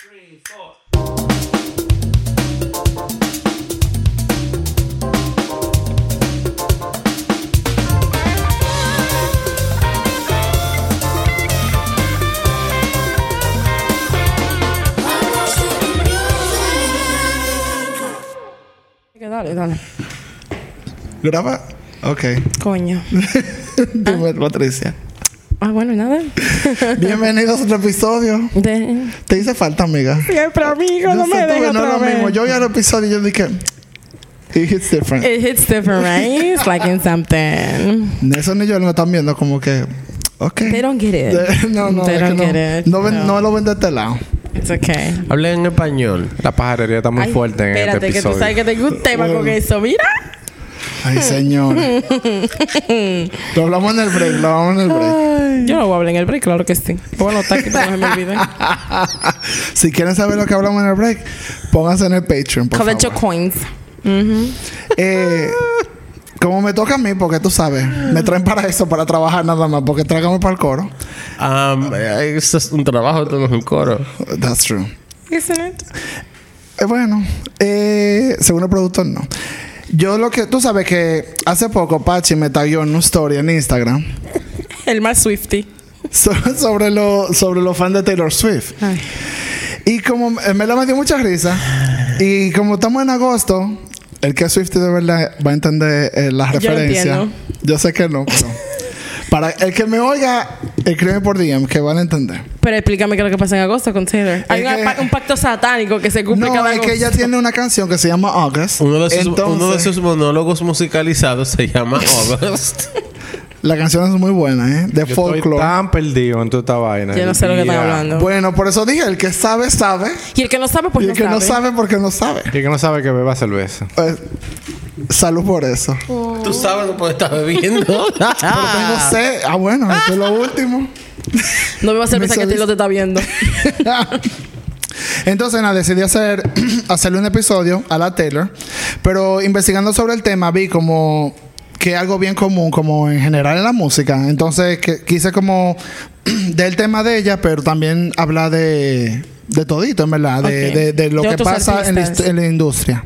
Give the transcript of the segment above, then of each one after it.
three, four. Dale, dale. ¿Graba? Ok. Coño. Dime, Patricia. Ah, bueno, nada. Bienvenidos a otro episodio. De... ¿Te hice falta, amiga? Siempre, amigo, no me dejes no es otra lo mismo. Yo vi el episodio y yo dije... It hits different. It hits different, right? It's like in something. Nelson y yo lo están viendo como que... Ok. They don't get it. no, no, They don't no, get it. no, ven- No. no lo ven de este lado. It's okay. Hablé en español. La pajarería está muy Ay, fuerte en espérate, este que tú episodio. sabes que tengo un tema con eso. Mira. Ay, señor. lo hablamos en el break, lo hablamos en el break. Yo no voy a hablar en el break, claro que sí. Lo voy a anotar aquí para que no se me olvide. si quieren saber lo que hablamos en el break, pónganse en el Patreon, por Collect your favor. coins. Eh, como me toca a mí, porque tú sabes, me traen para eso, para trabajar nada más, porque tráigame para el coro. Um, eh, esto es un trabajo, esto no es un coro. That's true. Isn't it? Eh, bueno, eh, según el productor, no. Yo lo que... Tú sabes que hace poco Pachi me taguió en una story en Instagram El más Swifty. so- sobre los sobre los fans de Taylor Swift. Ay. Y como eh, me la me dio mucha risa, y como estamos en agosto, el que es Swift de verdad va a entender eh, la Yo referencia. entiendo. Yo sé que no, pero para el que me oiga, escribe por DM que van a entender. Pero explícame qué es lo que pasa en agosto con Taylor. Hay una un pacto satánico que se cumple No, cada es agosto. que ella tiene una canción que se llama August. Uno de, sus, Entonces, uno de sus monólogos musicalizados se llama August. La canción es muy buena, ¿eh? De Yo estoy folklore. tan perdido en toda esta vaina. Yo no sé lo que están hablando. Bueno, por eso dije, el que sabe, sabe. Y el que no sabe, pues y no el que sabe. no sabe, porque no sabe. Y el que no sabe que beba cerveza. Pues, salud por eso. Tú sabes no puedes estar bebiendo. Pero tengo sed. Ah, bueno, esto es lo último. No me va a hacer pensar que Taylor te está viendo. Entonces, nada, decidí hacer, hacerle un episodio a la Taylor. Pero investigando sobre el tema, vi como que algo bien común, como en general en la música. Entonces, que, quise como del tema de ella, pero también hablar de, de todito, en verdad, de, Ok. de- de lo De que pasa en la, en la industria.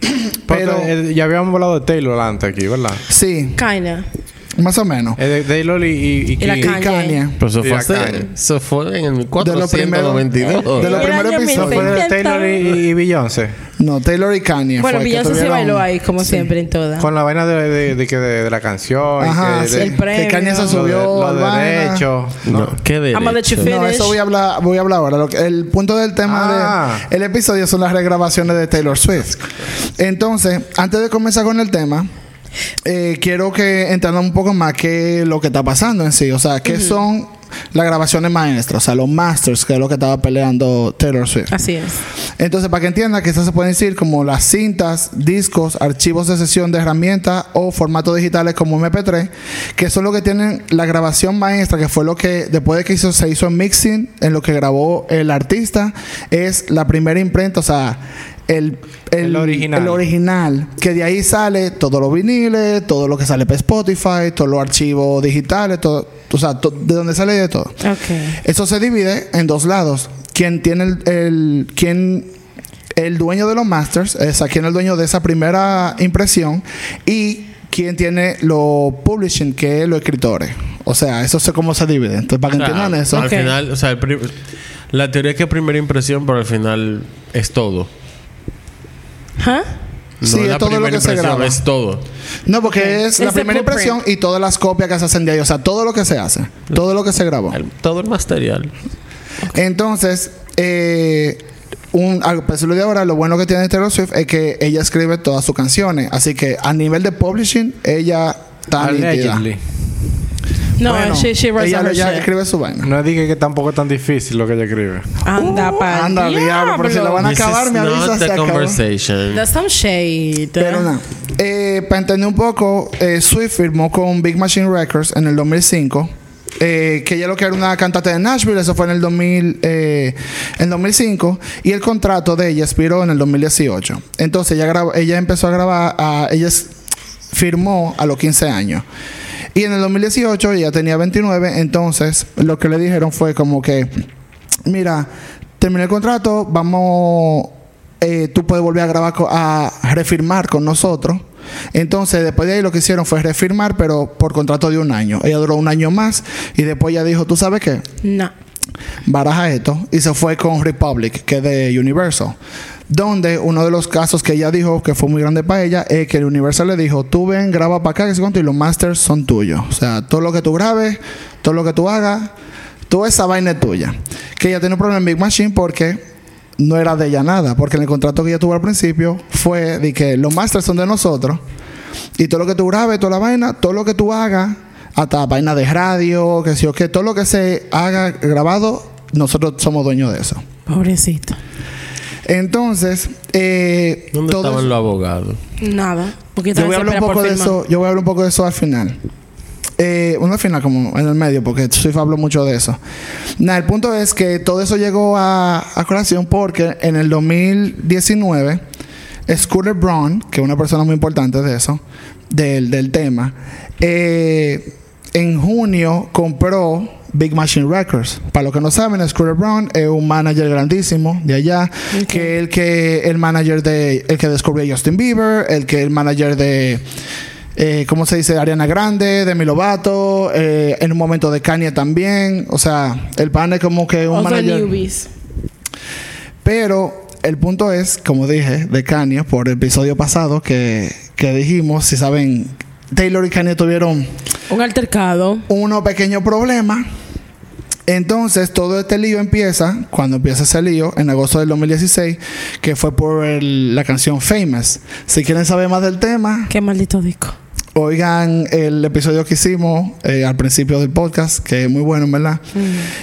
Pero Pero- eh, ya habíamos hablado de Taylor antes aquí, ¿verdad? Sí, Kinda. Más o menos. Eh, de Taylor y, y, y Y la Kim. Y Kanye. Pero eso fue, hace- Kanye. eso fue en el De lo primero- 1492. de lo En el primero año episodio. ¿No fue de 1600. Taylor y, y Beyoncé? No, Taylor y Kanye. Bueno, Beyoncé sí tuvieron- bailó ahí, como siempre, en todas. Con la vaina de, de, de, que de, de la canción. y Ajá, que sí. de, El premio. Que Kanye se lo de- subió lo de vaina. derecho. No, qué let you derecho. No, eso voy a hablar, voy a hablar ahora. Lo que- el punto del tema Ah. del episodio son las regrabaciones de Taylor Swift. Entonces, antes de comenzar con el tema, eh, quiero que entiendan un poco más qué es lo que está pasando en sí. O sea, qué son las grabaciones maestras, o sea, los masters, que es lo que estaba peleando Taylor Swift. Así es. Entonces, para que entiendan que estas se pueden decir como las cintas, discos, archivos de sesión de herramientas o formatos digitales como MP3, que son lo que tienen la grabación maestra, que fue lo que después de que hizo, se hizo el mixing, en lo que grabó el artista, es la primera imprenta, o sea, el, El original. el original, que de ahí sale todos los viniles, todo lo que sale para Spotify, todos los archivos digitales, todo, o sea, to- de donde sale de todo. Eso se divide en dos lados. Quien tiene el, el- quien el dueño de los masters, es a quien es el dueño de esa primera impresión y quien tiene lo publishing, que es los escritores. O sea, eso es cómo se divide. Entonces, para que sea, entiendan eso. Al final, o sea, el pri- la teoría es que primera impresión, pero al final es todo. ¿Ah? No Sí, es es la todo lo que se graba. es todo. No, porque Ok. es la Es el primera blueprint. impresión y todas las copias que se hacen de ahí. O sea, todo lo que se hace. Todo lo que se grabó. El- todo el material. Entonces, eh, un, al pesar de ahora, lo bueno que tiene Taylor Swift es que ella escribe todas sus canciones. Así que a nivel de publishing, ella está nítida. No, Bueno, she, she ella, ella shit. escribe su vaina. No dije que tampoco es tan difícil lo que ella escribe. Anda, Uh, pa' anda, diablo, pero si la van a This acabar, me avisa, the conversation. That's some shade. Pero nada. Eh, para entender un poco, eh, Swift firmó con Big Machine Records en el 2005. eh, que ella lo que era una cantante de Nashville, eso fue en el 2000, eh, en 2005, y el contrato de ella expiró en el 2018. Entonces ella, grabó- ella empezó a grabar, a- ella firmó a los 15 años. Y en el 2018 ella tenía 29, entonces lo que le dijeron fue como que, mira, terminé el contrato, vamos, eh, tú puedes volver a grabar, a refirmar con nosotros. Entonces, después de ahí lo que hicieron fue refirmar, pero por contrato de un año. Ella duró un año más y después ella dijo, ¿tú sabes qué? No. baraja esto y se fue con Republic, que es de Universal. Donde uno de los casos que ella dijo que fue muy grande para ella es que el Universal le dijo: Tú ven, graba para acá, que sé cuánto, y los masters son tuyos. O sea, todo lo que tú grabes, todo lo que tú hagas, toda esa vaina es tuya. Que ella tiene un problema en Big Machine porque no era de ella nada. Porque en el contrato que ella tuvo al principio fue de que los masters son de nosotros y todo lo que tú grabes, toda la vaina, todo lo que tú hagas, hasta vaina de radio, que sí o qué, todo lo que se haga grabado, nosotros somos dueños de eso. Pobrecito. Entonces, eh, ¿Dónde todo estaban eso- los abogados? Nada. Porque yo voy a hablar un poco de firmar. eso, yo voy a hablar un poco de eso al final. Eh, no al final, como en el medio, porque Swift habló mucho de eso. Nada, el punto es que todo eso llegó a, a colación porque en el 2019, Scooter Braun, que es una persona muy importante de eso, del, del tema, eh, en junio compró Big Machine Records. Para los que no saben, Scooter Braun es un manager grandísimo de allá, que el que el manager de el que descubrió a Justin Bieber, el que el manager de eh, ¿cómo se dice? Ariana Grande, Demi Lovato, eh, en un momento de Kanye también. O sea, el pan es como que un Other manager. newbies. Pero el punto es, como dije, de Kanye, por el episodio pasado que, que dijimos, si saben, Taylor y Kanye tuvieron Un altercado. unos pequeños problemas. Entonces, todo este lío empieza, cuando empieza ese lío, en agosto del 2016, que fue por el- la canción Famous. Si quieren saber más del tema, Qué maldito disco. oigan el episodio que hicimos eh, al principio del podcast, que es muy bueno, en verdad.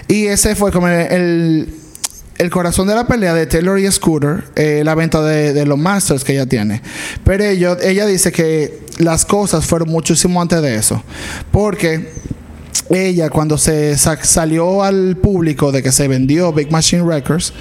Y ese fue como el, el, el corazón de la pelea de Taylor y Scooter, eh, la venta de, de los masters que ella tiene. Pero ella dice que las cosas fueron muchísimo antes de eso. Porque ella, cuando se sa- salió al público de que se vendió Big Machine Records,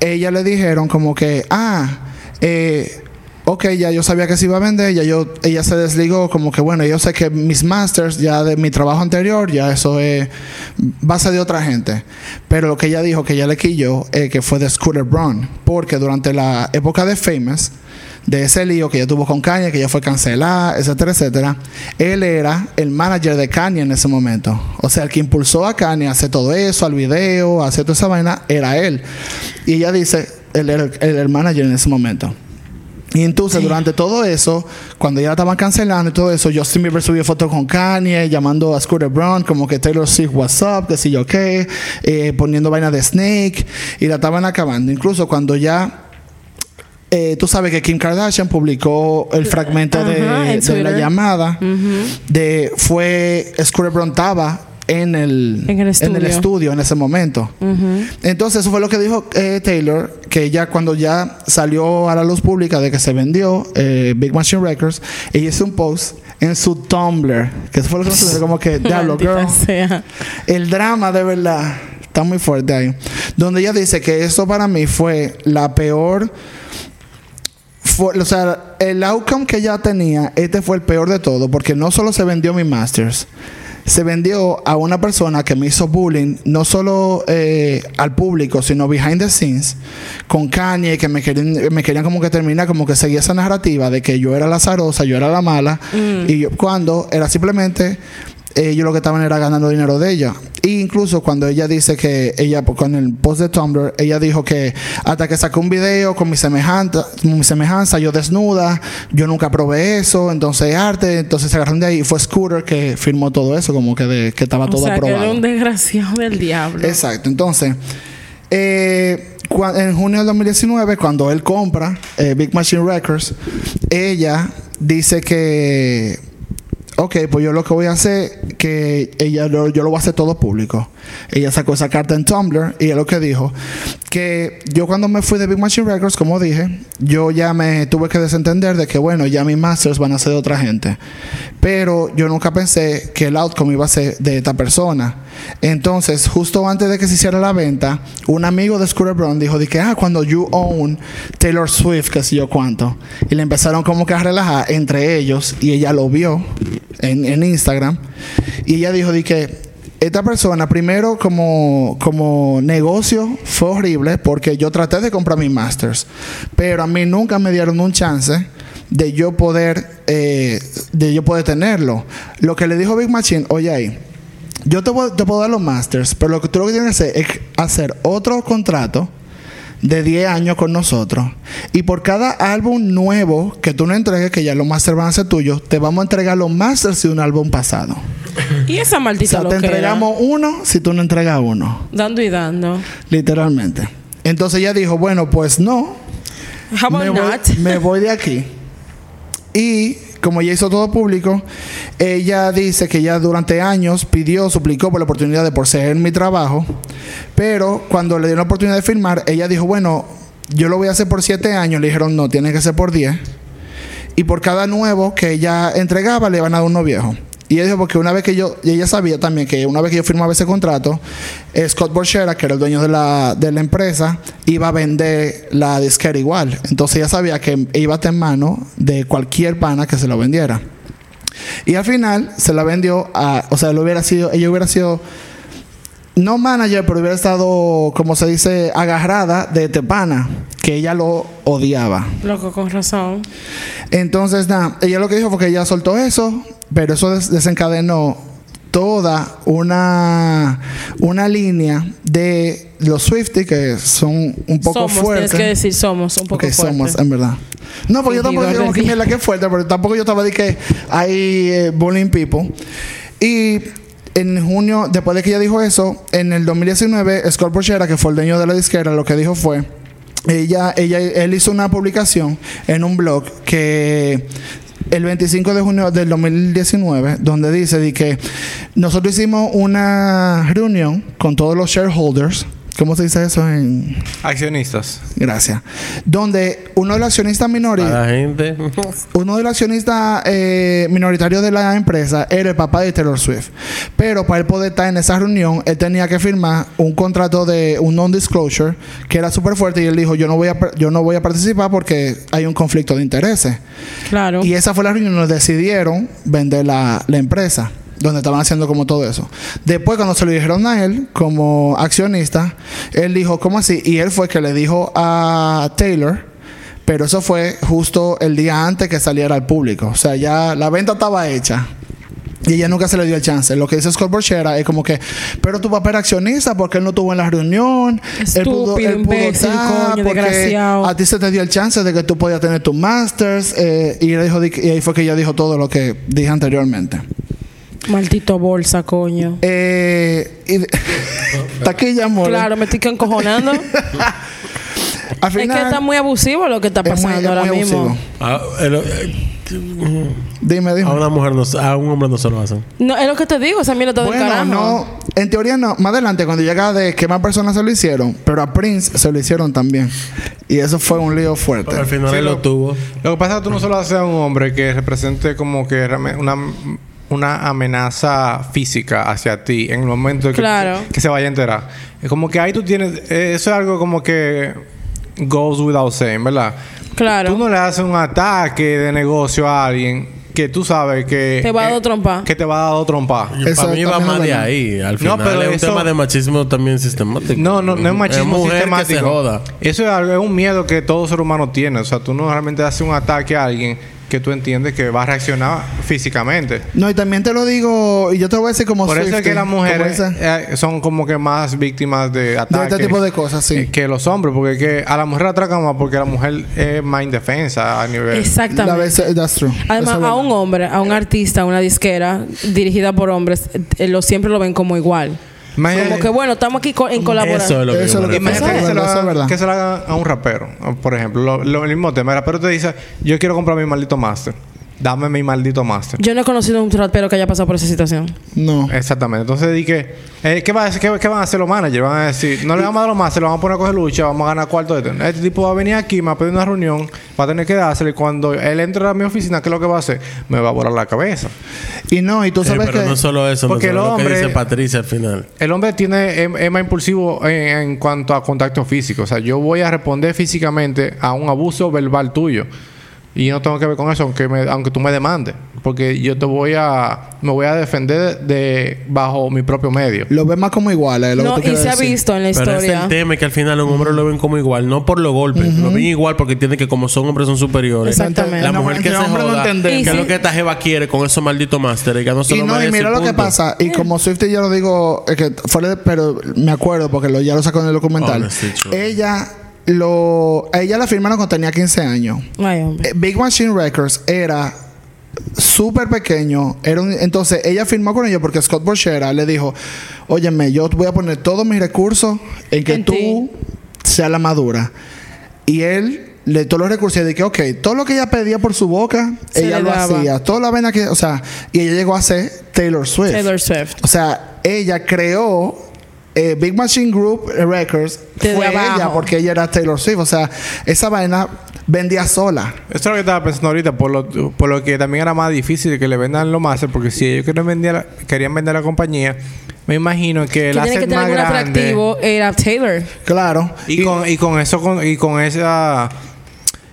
ella le dijeron como que, ah, eh, ok, ya yo sabía que se iba a vender, ya yo, ella se desligó como que, bueno, yo sé que mis masters ya de mi trabajo anterior, ya eso es base de otra gente. Pero lo que ella dijo que ella le quilló, eh, que fue de Scooter Braun, porque durante la época de Famous, de ese lío que ella tuvo con Kanye, que ella fue cancelada, etcétera, etcétera, él era el manager de Kanye en ese momento. O sea, el que impulsó a Kanye a hacer todo eso, al video, a hacer toda esa vaina, era él. Y ella dice, él era el, manager en ese momento. Y entonces, durante todo eso, cuando ya la estaban cancelando y todo eso, Justin Bieber subió fotos con Kanye, llamando a Scooter Braun, como que Taylor Swift, what's up, que si yo qué, eh, poniendo vaina de Snake, y la estaban acabando. Incluso cuando ya eh, tú sabes que Kim Kardashian publicó el fragmento de, la llamada de fue Scooter Braun estaba en el, En el estudio. en ese momento. Entonces eso fue lo que dijo eh, Taylor, que ya cuando ya salió a la luz pública de que se vendió eh, Big Machine Records, ella hizo un post en su Tumblr, que eso fue lo que nosotros como que, diablo, girl. sea. El drama de verdad está muy fuerte ahí. Donde ella dice que eso para mí fue la peor. Fue- o sea, el outcome que ella tenía, este fue el peor de todo, porque no solo se vendió mi Masters, se vendió a una persona que me hizo bullying, no solo eh, al público, sino behind the scenes, con Kanye, que me querían, me querían como que terminar, como que seguía esa narrativa de que yo era la zarosa, yo era la mala, y yo- cuando era simplemente ellos lo que estaban era ganando dinero de ella. E incluso cuando ella dice que ella, pues, con el post de Tumblr, ella dijo que hasta que sacó un video con mi semejanza, mi semejanza, yo desnuda, yo nunca probé eso, entonces arte, entonces se agarraron de ahí y fue Scooter que firmó todo eso, como que, de, que estaba O todo sea, que aprobado. era un desgraciado del diablo. Exacto, entonces, eh, en junio del 2019, cuando él compra eh, Big Machine Records, ella dice que, ok, pues yo lo que voy a hacer, que ella lo- yo lo voy a hacer todo público. Ella sacó esa carta en Tumblr y es lo que dijo, que yo cuando me fui de Big Machine Records, como dije, yo ya me tuve que desentender de que, bueno, ya mis masters van a ser de otra gente. Pero yo nunca pensé que el outcome iba a ser de esta persona. Entonces, justo antes de que se hiciera la venta, un amigo de Scooter Braun dijo de que, ah, cuando you own Taylor Swift, que sé yo cuánto. Y le empezaron como que a relajar entre ellos y ella lo vio en, en Instagram. Y ella dijo de que, esta persona, primero como, como negocio, fue horrible porque yo traté de comprar mis masters, pero a mí nunca me dieron un chance de yo poder, eh, de yo poder tenerlo. Lo que le dijo Big Machine, oye ahí, yo te, te puedo dar los masters, pero lo que tú lo que tienes que hacer es hacer otro contrato de 10 años con nosotros. Y por cada álbum nuevo que tú nos entregues, que ya los masters van a ser tuyos, te vamos a entregar los masters de un álbum pasado. Y esa O maldita sea, te entregamos uno si tú no entregas uno. Dando y dando. Literalmente. Entonces ella dijo, bueno, pues no. How about Me voy, me voy de aquí. Y como ella hizo todo público, ella dice que ya durante años pidió, suplicó por la oportunidad de poseer mi trabajo, pero cuando le dieron la oportunidad de firmar, ella dijo, bueno, yo lo voy a hacer por siete años. Le dijeron, no, tiene que ser por diez. Y por cada nuevo que ella entregaba, le van a dar uno viejo. Y ella dijo, porque una vez que yo, y ella sabía también que una vez que yo firmaba ese contrato, eh, Scott Borchera, que era el dueño de la, de la empresa, iba a vender la disquera igual. Entonces ella sabía que iba a estar en mano de cualquier pana que se lo vendiera. Y al final se la vendió a, o sea, lo hubiera sido, ella hubiera sido no manager, pero hubiera estado, como se dice, agarrada de Tepana, que ella lo odiaba. Loco, con razón. Entonces, nada, ella lo que dijo fue que ella soltó eso, pero eso des- desencadenó toda una, una línea de los Swifties que son un poco somos, fuertes. tienes que decir somos, un poco Ok, fuerte. somos, en verdad. No, porque yo tampoco digo que mierda que fuerte, pero tampoco yo estaba de que hay eh, bullying people. Y en junio, después de que ella dijo eso, en el 2019, Scott Borchera, que fue el dueño de la disquera, lo que dijo fue. Ella, ella, él hizo una publicación en un blog que el 25 de junio del 2019, donde dice de que nosotros hicimos una reunión con todos los shareholders. ¿Cómo se dice eso en, Accionistas. Gracias. Donde uno de los accionistas minori- A la gente. uno de los accionistas eh, minoritarios de la empresa era el papá de Taylor Swift. Pero para él poder estar en esa reunión, él tenía que firmar un contrato de un non-disclosure que era súper fuerte y él dijo, yo no voy a yo no voy a participar porque hay un conflicto de intereses. Claro. Y esa fue la reunión donde decidieron vender la, la empresa, donde estaban haciendo como todo eso. Después, cuando se lo dijeron a él, como accionista, él dijo, ¿cómo así? Y él fue que le dijo a Taylor, pero eso fue justo el día antes que saliera al público. O sea, ya la venta estaba hecha. Y ella nunca se le dio el chance. Lo que dice Scott Borchera es como que, pero tu papá era accionista porque él no estuvo en la reunión. él pudo, Estúpido, él pudo imbécil, estar coño, porque a ti se te dio el chance de que tú podías tener tus masters. eh, y, ella dijo, di- y ahí fue que ella dijo todo lo que dije anteriormente. Maldito bolsa, coño. Eh, y de- taquilla, amor. Claro, me estoy encojonando. Al es que está muy abusivo lo que está es muy- pasando es ahora muy mismo. abusivo. A, el- eh, Dime, dime. a una mujer no, se- a un hombre no se lo hacen. No, es lo que te digo, esa mierda está del Bueno, carajo. no, en teoría no. Más adelante, cuando llega de que más personas se lo hicieron, pero a Prince se lo hicieron también. Y eso fue un lío fuerte. Pero al final Sí, él lo- lo tuvo. Lo que pasa es que tú no solo haces a un hombre que represente como que una, una amenaza física hacia ti en el momento de que, Claro. que se vaya a enterar. Es como que ahí tú tienes... eh, eso es algo como que goes without saying, ¿verdad? Claro. Tú no le haces un ataque de negocio a alguien que tú sabes que... Te va a dar dos trompas. Que te va a dar. Eso Para mí va más es de ahí. Al No, final pero es un eso- tema de machismo también sistemático. No, no, no es machismo mujer sistemático. que se joda. Eso es, algo, es un miedo que todo ser humano tiene. O sea, tú no realmente haces un ataque a alguien que tú entiendes que va a reaccionar físicamente. No, y también te lo digo, y yo te lo voy a decir como Por eso es que las mujeres eh, son como que más víctimas de de ataques. este tipo de cosas, sí. eh, que los hombres, porque que a la mujer la atracan más porque la mujer es más indefensa a nivel. La Exactamente. vez, that's true. Eso Además, a un hombre, a un artista, a una disquera dirigida por hombres, eh, lo siempre lo ven como igual. Imagínate- Como que bueno, estamos aquí co- en Eso es colaboración. lo que Eso es lo que. Imagínate que se, lo verdad. que se lo hagan a un rapero, por ejemplo. Lo, lo- el mismo tema. El rapero te dice: Yo quiero comprar mi maldito máster. Dame mi maldito máster. Yo no he conocido un rapero que haya pasado por esa situación. No. Exactamente. Entonces di que, eh, ¿qué, va a hacer, qué, qué van a hacer los managers? Van a decir, no le vamos a dar los más, se lo vamos a poner a coger lucha, vamos a ganar cuarto de este. Este tipo va a venir aquí, me va a pedir una reunión, va a tener que dársela y cuando él entre a mi oficina, ¿qué es lo que va a hacer? Me va a volar la cabeza. Y no, y tú Sí, sabes pero que... no solo eso, Porque no solo el lo que hombre- dice Patricia al final. El hombre tiene, es, es más impulsivo en, en cuanto a contacto físico. O sea, yo voy a responder físicamente a un abuso verbal tuyo. Y yo no tengo que ver con eso, aunque, me- aunque tú me demandes. Porque yo te voy a... Me voy a defender de, bajo mi propio medio. Lo ves más como igual, es lo No, que y se ha decir. visto en la Pero es historia. el tema es que al final los hombres lo ven como igual, no por los golpes, lo ven igual porque entienden que como son hombres son superiores. Exactamente. La No, mujer que se no joda. Y que es sí. lo que esta jeva quiere con esos malditos másteres, que no se Y lo no, y mira lo que pasa. Y como Swifty ya lo digo, es que fue de- pero me acuerdo porque lo, ya lo sacó en el documental. Honestly, true. ella lo, a ella la firmaron cuando tenía 15 años. Ay, hombre. Eh, Big Machine Records era súper pequeño. Era un- entonces ella firmó con ellos porque Scott Borchera le dijo, óyeme, yo voy a poner todos mis recursos en que En tú seas la madura. Y él le todos los recursos y dije, ok, todo lo que ella pedía por su boca, Se ella lo daba. hacía. Toda la vena que, o sea, y ella llegó a ser Taylor Swift. Taylor Swift. O sea, ella creó eh, Big Machine Group Records. Desde fue abajo. ella porque ella era Taylor Swift. O sea, esa vaina vendía sola. Eso es lo que estaba pensando ahorita, por lo, por lo que también era más difícil que le vendan los máster, porque si ellos querían vender, la- querían vender la compañía, me imagino que el Que tiene que asset tener más grande... atractivo era Taylor. Claro. Y, con, y con eso, con, y con esa...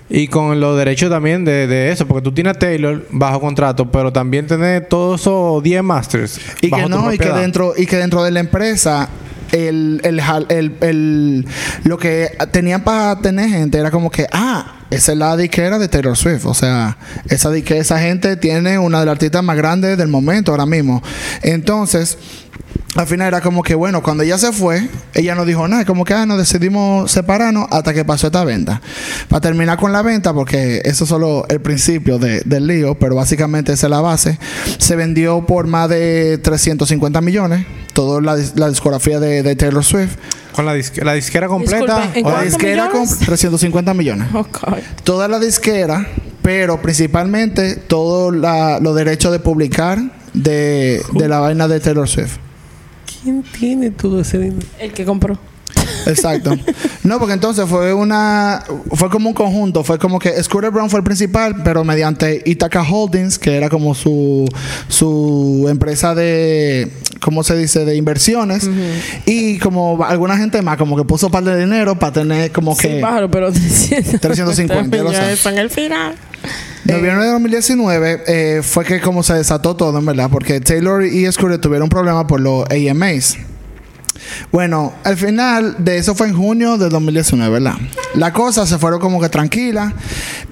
Y con los derechos también de, de eso, porque tú tienes a Taylor bajo contrato, pero también tienes todos esos 10 masters. Y bajo que no, y que dentro, y que dentro de la empresa, el, el, el- el- lo que tenían para tener gente era como que, ah, esa es la disquera de Taylor Swift. O sea, esa disque- esa gente tiene una de las artistas más grandes del momento ahora mismo. Entonces, al final era como que, bueno, cuando ella se fue, ella no dijo nada, como que, ah, nos decidimos separarnos hasta que pasó esta venta. Para terminar con la venta, porque eso es solo el principio de- del lío, pero básicamente esa es la base, se vendió por más de 350 millones, toda la, dis- la discografía de, de Taylor Swift. Con la, disque- la disquera completa. Disculpe, ¿en o La ¿Cuántos disquera con millones? 350 millones. Oh, God. Toda la disquera, pero principalmente todos los derechos de publicar de, de la vaina de Taylor Swift. ¿Quién tiene todo ese dinero? El que compró. Exacto. No, porque entonces fue una fue como un conjunto, fue como que Scooter Brown fue el principal, pero mediante Ithaca Holdings, que era como su su empresa de ¿cómo se dice? de inversiones y como alguna gente más como que puso un par de dinero para tener como Sí, que pájaro, pero 350 350, ya lo sé. en el final. Noviembre de 2019 eh, fue que como se desató todo, en verdad, porque Taylor y Scooter tuvieron problemas por los AMAs. Bueno, al final de eso fue en junio del 2019, ¿verdad? La cosa se fueron como que tranquila,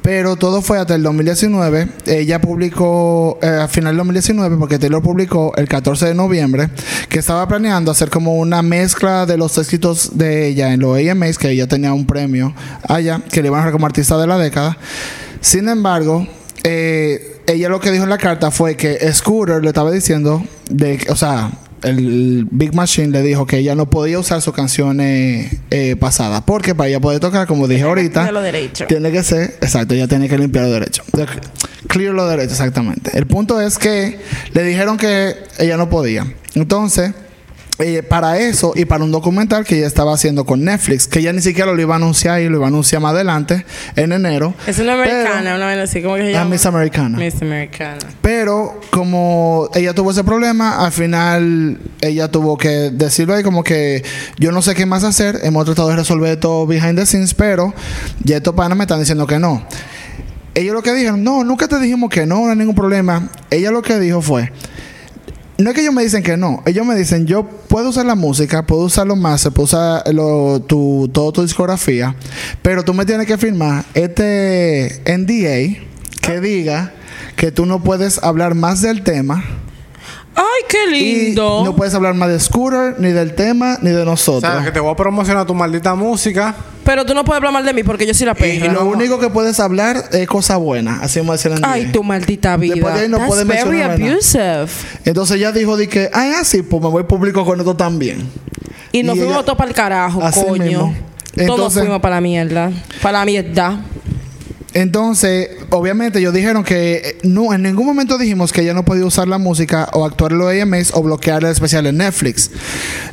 pero todo fue hasta el 2019. Ella publicó, eh, al final del 2019, porque Taylor publicó el 14 de noviembre, que estaba planeando hacer como una mezcla de los éxitos de ella en los AMAs, que ella tenía un premio allá, que le iban a dar como artista de la década. Sin embargo, eh, ella lo que dijo en la carta fue que Scooter le estaba diciendo, de, que- o sea, el Big Machine le dijo que ella no podía usar sus canciones eh, pasadas, porque para ella poder tocar, como dije ahorita, tiene que ser, exacto, ella tiene que limpiar los derechos. De- Clear los derechos, exactamente. El punto es que le dijeron que ella no podía. Entonces, eh, para eso y para un documental que ella estaba haciendo con Netflix, que ella ni siquiera lo iba a anunciar y lo iba a anunciar más adelante, en enero. Es una americana, una vez así, ¿cómo que se llama? Miss Americana. Miss Americana. Pero como ella tuvo ese problema, al final ella tuvo que decirlo ahí como que yo no sé qué más hacer. Hemos tratado de resolver todo behind the scenes, pero ya estos panas me están diciendo que no. Ellos lo que dijeron, no, nunca te dijimos que no, no hay ningún problema. Ella lo que dijo fue, no es que ellos me dicen que no, ellos me dicen yo puedo usar la música, puedo usar los más, puedo usar tu, todo tu discografía, pero tú me tienes que firmar este NDA que diga que tú no puedes hablar más del tema Ay, qué y lindo. no puedes hablar más de Scooter, ni del tema, ni de O nosotros. sea, que te voy a promocionar tu maldita música. Pero tú no puedes hablar mal de mí porque yo soy la y perra. lo único que puedes hablar es cosa buena, así vamos a decir en Ay, tu maldita vida. Después de ahí no That's puedes very nada. abusive. Entonces ella dijo de que, ay, así, pues me voy público con esto también. Y nos Y fuimos ella- todos para el carajo, Así coño. mismo. Todos fuimos para la mierda. Para la mierda. Entonces, obviamente ellos dijeron que eh, no, en ningún momento dijimos que ella no podía usar la música o actuar en los AMAs o bloquear el especial en Netflix.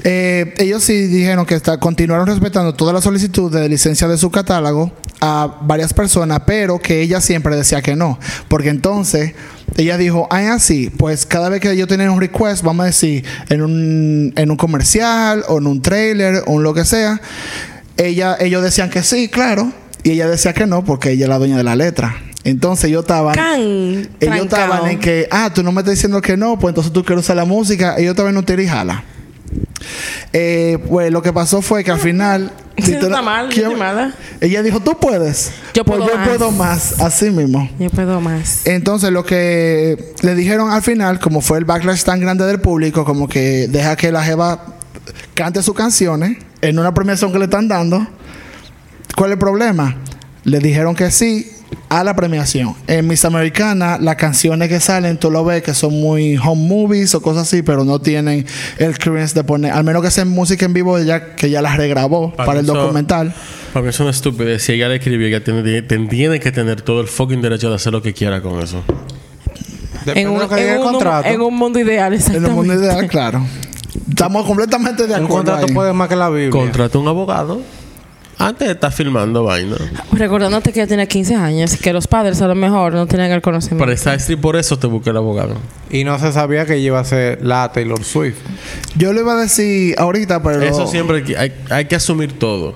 Eh, ellos sí dijeron que continuaron respetando toda la solicitud de licencia de su catálogo a varias personas, pero que ella siempre decía que no. Porque entonces ella dijo, ay, así, pues cada vez que yo tenía un request, vamos a decir, en un, en un comercial o en un trailer o en lo que sea, ella, ellos decían que sí, claro, y ella decía que no porque ella es la dueña de la letra. Entonces estaban. Can. Ellos trancao. estaban en que, ah, tú no me estás diciendo que no, pues entonces tú quieres usar la música. Ellos estaban en un tira y jala. Eh, pues lo que pasó fue que al final. Sí, está mal, ¿quién- no. Ella dijo, tú puedes. Yo Pues puedo yo más. puedo más. Así mismo. Yo puedo más. Entonces lo que le dijeron al final, como fue el backlash tan grande del público, como que deja que la Jeva cante sus canciones en una premiación que le están dando. ¿Cuál es el problema? Le dijeron que sí a la premiación. En Miss Americana, las canciones que salen, tú lo ves que son muy home movies o cosas así, pero no tienen el clearance de poner, al menos que sea música en vivo, ella, que ya las regrabó Para para, el eso- documental. Para mí es una estupidez. Si ella le escribió, ella tiene, tiene- tiene que tener todo el fucking derecho de hacer lo que quiera con eso. En un, en el un- contrato. en un mundo ideal, En exactamente. mundo ideal, claro. Estamos completamente de un acuerdo. contrato ahí. puede más que la Biblia. Contrata un abogado antes de estar filmando vaina. Recordándote que ella tiene 15 años, que los padres a lo mejor no tenían el conocimiento. Para esa actriz, por eso te busqué el abogado. Y no se sabía que iba a ser la Taylor Swift. Yo le iba a decir ahorita, pero. Eso siempre hay, que- hay, hay que asumir todo.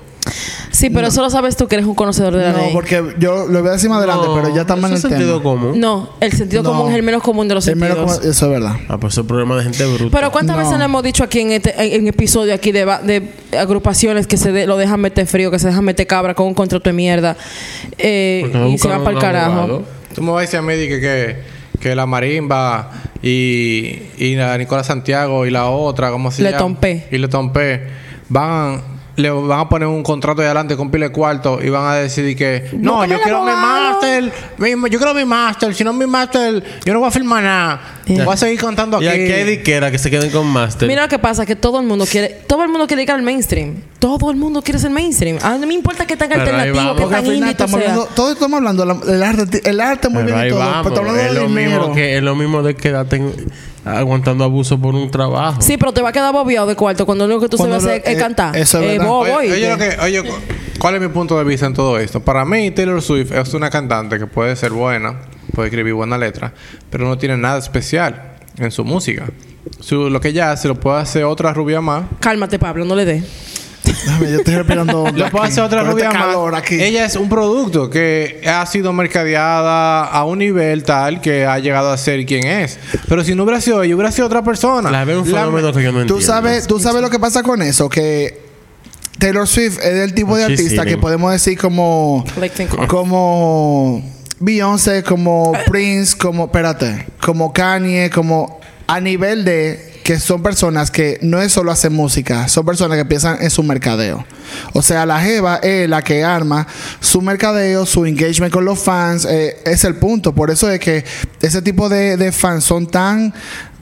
Sí, pero eso lo sabes tú que eres un conocedor de la No, ley. porque yo lo voy a decir más adelante, No, pero ya estamos en el sentido tema. común. No, el sentido No. común es el menos común de los El menos sentidos. eso es verdad. Ah, pues es problema de gente bruta. Pero ¿cuántas No. veces le hemos dicho aquí en este en, en episodio aquí de, de agrupaciones que se de- lo dejan meter frío, que se dejan meter cabra con un contrato de mierda eh, no y se van para el un carajo? abogado. Tú me vas a decir a mí que, que, que la Marimba y, y la Nicola Santiago y la otra, ¿cómo se Le llama? Tompé. Y Le Tompé van... Le van a poner un contrato de adelante con pile cuarto y van a decidir que no, yo el quiero mi máster, mi- yo quiero mi máster, si no mi máster, yo no voy a firmar nada. Ya. Voy a seguir contando aquí. Y aquí hay diquera que se queden con máster. Mira lo que pasa, que todo el mundo quiere, todo el mundo quiere llegar al mainstream. Todo el mundo quiere ser mainstream. A mí no me importa que tan alternativo, que tan indie estamos hablando, todos estamos hablando la- del arte, el arte muy Pero bien y todo, vamos. pero estamos hablando Es de lo, dinero. mismo que, es lo mismo de quedarte en- aguantando abuso por un trabajo. Sí, pero te va a quedar bobeado de cuarto cuando lo único que tú Cuando sabes lo- hacer es eh, cantar. eso es Eh, verdad. bobo, Oye, ¿oíste? oye, lo que- oye, cu- ¿cuál es mi punto de vista en todo esto? Para mí, Taylor Swift es una cantante que puede ser buena, puede escribir buena letra, pero no tiene nada especial en su música. Su- lo que ella hace lo puede hacer otra rubia más. Cálmate, Pablo, no le dé. Yo estoy respirando Lo puede aquí, hacer otra rubia este más. aquí. Ella es un producto que ha sido mercadeada a un nivel tal que ha llegado a ser quien es. Pero si no hubiera sido ella, hubiera sido otra persona. La ve un fenómeno que yo no entiendo. Tú sabes, tú sabes lo que pasa con eso, que Taylor Swift es el tipo de artista que podemos decir como como Beyoncé, como Prince, como espérate, como Kanye, como a nivel de que son personas que no es solo hacer música, son personas que piensan en su mercadeo. O sea, la Jeva es la que arma su mercadeo, su engagement con los fans, eh, es el punto. Por eso es que ese tipo de, de fans son tan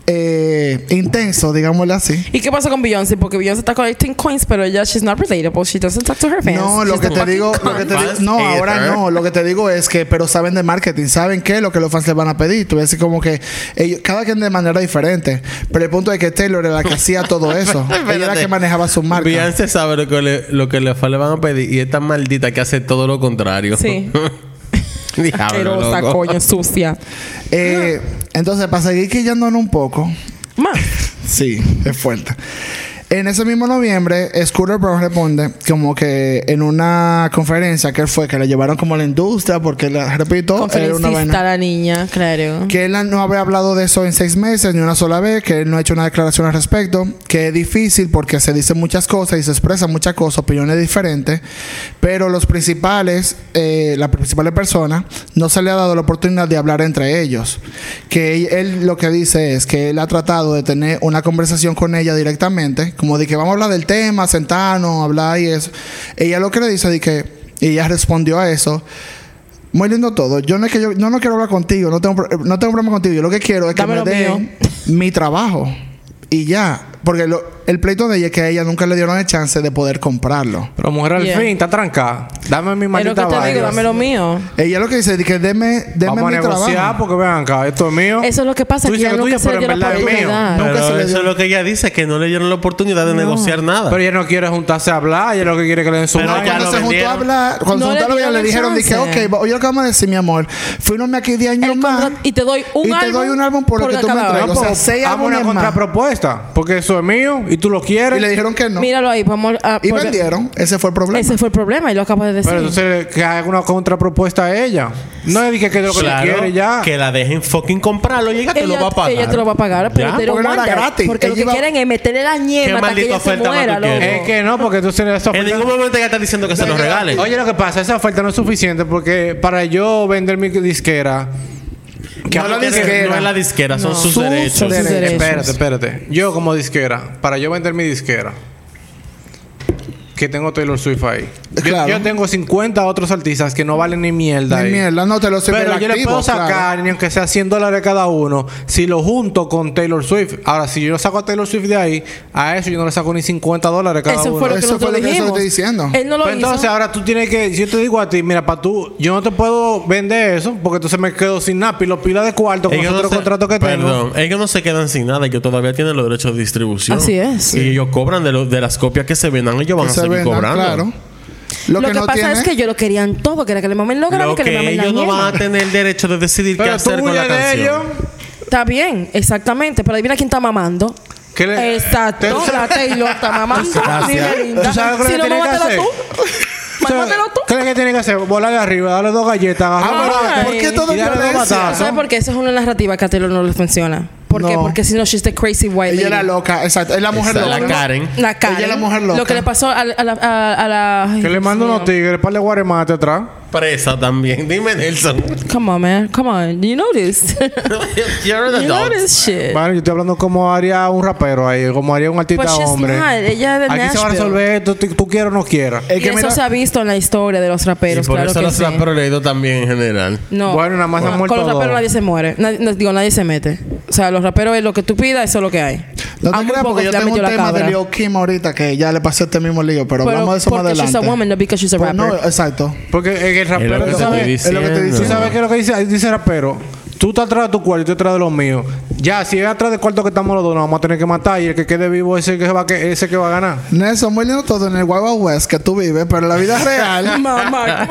eh, intensos, digámoslo así. ¿Y qué pasa con Beyoncé? Porque Beyoncé está collecting coins, pero ella, she's not relatable. She doesn't talk to her fans. No, lo She's que te digo, lo cunt. que te digo, Fans no, ahora no, lo que te digo es que, pero saben de marketing, saben qué es lo que los fans les van a pedir. Tú ves como que ellos, cada quien de manera diferente. Pero el punto es que Taylor era la que hacía todo eso. Ella era la que manejaba su marca. Beyoncé sabe lo que le, lo que le, le van a pedir y es tan maldita que hace todo lo contrario. Sí. Asquerosa, coño, sucia. Eh, entonces, para seguir quillándonos un poco, Más. Sí, es fuerte. En ese mismo noviembre, Scooter Brown responde como que en una conferencia que él fue, que le llevaron como a la industria, porque, repito, era una vaina. la niña, claro. Que él no había hablado de eso en seis meses, ni una sola vez, que él no ha hecho una declaración al respecto, que es difícil porque se dicen muchas cosas y se expresan muchas cosas, opiniones diferentes, pero los principales, eh, las principales personas, no se le ha dado la oportunidad de hablar entre ellos. Que él, él lo que dice es que él ha tratado de tener una conversación con ella directamente, como de que vamos a hablar del tema, sentarnos, hablar y eso. Ella lo que le dice de que, y ella respondió a eso. Muy lindo todo. Yo no es que yo no, no quiero hablar contigo, no tengo, no tengo problema contigo. Yo lo que quiero es que Dame me den mío. mi trabajo. Y ya. Porque lo- el pleito de ella es que a ella nunca le dieron el chance de poder comprarlo. Pero mujer al Yeah. fin está trancada. Dame mi Es lo maldita que te digo, dame lo mío. Ella lo que dice es que deme, deme Vamos a mi negociar trabajo. porque vean acá, esto es mío. Eso es lo que pasa, Tú que ella nunca se le dio la mío. oportunidad. Pero eso es lo que ella dice, que no le dieron la oportunidad de negociar nada. Pero ella no quiere juntarse a hablar, ella lo que quiere es que le den su Pero cuando se juntó a hablar, cuando No se le juntó a hablar, le dijeron, dije, ok, oye lo que vamos a decir, mi amor. Fuimos aquí 10 años más. y te doy un y te álbum doy un álbum por lo que tú me álbum. O sea, pues, seis una álbumes más. contrapropuesta. Porque eso eso es mío y tú lo Y quieres. le dijeron que no. Míralo ahí, vamos a. y vendieron. Ese fue el problema. Ese fue el problema y lo acabas de decir. Pero entonces que haga una contrapropuesta a ella. No le dije que es lo que le Claro, quiere ya. que la dejen fucking comprarlo y ella te lo va a pagar. Ella te lo va a pagar, pero Ya, don't porque no want era that. gratis. Porque lo que iba- quieren es meterle la ¿Qué ñema hasta que ella se muera, loco. Es que no, porque tú tienes esa En oferta. ningún momento ella está diciendo que se lo regale. Oye, lo que pasa, esa oferta no es suficiente porque para yo vender mi disquera. Que no, la disquera. no es la disquera, son No. sus Sus derechos. sus derechos. Espérate, espérate. Yo como disquera, para yo vender mi disquera, que tengo Taylor Swift ahí. Yo, Claro. yo tengo 50 otros artistas que no valen ni mierda. Ni ahí. mierda, no te lo Pero yo le puedo sacar, claro. ni aunque sea 100 dólares cada uno, si lo junto con Taylor Swift. Ahora, si yo saco a Taylor Swift de ahí, a eso yo no le saco ni 50 dólares cada Eso uno. fue lo que Eso fue lo que yo dijimos. estoy diciendo. Él no lo Pues entonces, ahora tú tienes que, si yo te digo a ti, mira, para tú, yo no te puedo vender eso, porque entonces me quedo sin nada, y los pilas de cuarto con los Ellos no otros se- contratos que tengo. Perdón, ellos no se quedan sin nada, ellos todavía tienen los derechos de distribución. Así es. Y ellos cobran de, lo- de las copias que se vendan, ellos van Que a vendan, cobrando. claro. Lo, Lo, que, no pasa tiene, es que ellos lo querían todo, que era que le mamen Lo granos, que, que le mamen la ellos no van a tener el derecho de decidir qué Pero hacer con la de ellos. canción. Está bien, exactamente. Pero adivina quién está mamando. ¿Qué le- Exacto. Te- La Taylor está mamando. Gracias. Dime, linda. ¿Tú sabes lo que Si hacer? tú. Mámatelo tú. ¿Qué es lo que tiene que hacer? Volarle arriba, darle dos galletas, agarrar Ah, ¿Por qué todo violencia? batazos. ¿Sabes por qué? Esa es una narrativa que a Taylor no le funciona. ¿Por qué? No. Porque si no, she's the crazy white Ella lady. era loca, exacto. Es la mujer Esa, loca. la Karen. La cara. Ella es la mujer loca. Lo que le pasó a, la- a la... A, a la ay, Que le mío. unos tigres, par de guaremate atrás. Presa también. Dime, Nelson. Come on, man. Come on. You know this. You're an you know this shit. Bueno, yo estoy hablando como haría un rapero ahí, como haría un artista But she's hombre. not. Ella es de Aquí se va a Nashville. resolver esto, tú, tú quieras o no quieras. Es Y que eso mira- se ha visto en la historia de los Y raperos, por claro eso que los sí. raperos leído también en general. No. Bueno, nada más han muerto Con los raperos dos. nadie se muere. Nadie- no, digo, nadie se mete. O sea, los raperos es lo que tú pidas, eso es lo que hay. No te creas porque yo tengo un tema de cabra. Leo Kim ahorita que ya le pasó este mismo lío, pero, Pero hablamos de eso más porque adelante. she's a woman, no because she's a Pues no, rapper. exacto. Porque en el rapero, Es lo que ¿tú te sabes? estoy es lo que te diciendo. ¿Tú sabes qué es lo que dice, dice el rapero? Tú estás atrás de tu cuarto y yo atrás de los míos. Ya, si es atrás del cuarto que estamos los dos, nos vamos a tener que matar y el que quede vivo es el que va, que, ese que va a ganar. Nelson, muy lindo todo en el Wild West que tú vives, pero en la vida real, Mamá.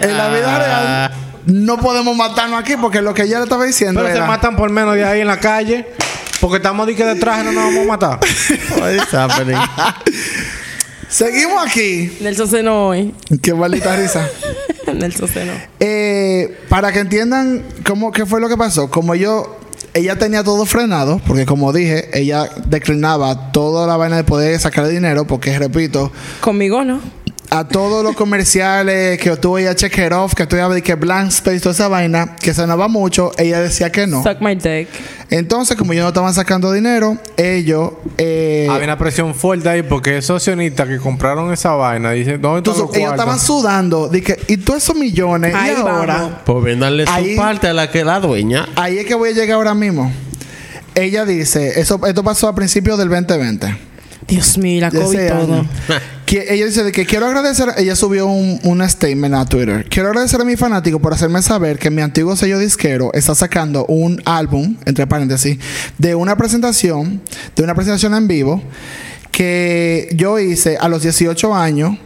en la vida real, no podemos matarnos aquí porque lo que ella le estaba diciendo Pero se era... matan por menos de ahí en la calle. Porque estamos de que de traje no nos vamos a matar. Seguimos aquí. Nelson Seno hoy. Qué maldita risa. Nelson Seno. Eh, para que entiendan cómo qué fue lo que pasó, como yo ella tenía todo frenado, porque como dije, ella declinaba toda la vaina de poder sacar dinero, porque repito, Conmigo no. A todos los comerciales que tú ella check it off, que tú de que blank space, toda esa vaina, que sonaba mucho, ella decía que no. Suck my dick. Entonces, como ellos no estaban sacando dinero, ellos eh, Había una presión fuerte ahí porque esos accionistas que compraron esa vaina dicen, ¿dónde están entonces, los ellos estaban sudando, dije, y todos esos millones, Ahí y ahora. Pues vendarle su Ahí- parte a la que la dueña. Ahí es que voy a llegar ahora mismo. Ella dice, eso, esto pasó a principios del 2020. Dios mío, la COVID todo. Que ella dice de que quiero agradecer, ella subió un, un statement a Twitter. Quiero agradecer a mi fanático por hacerme saber que mi antiguo sello disquero está sacando un álbum, entre paréntesis, de una presentación, de una presentación en vivo que yo hice a los 18 años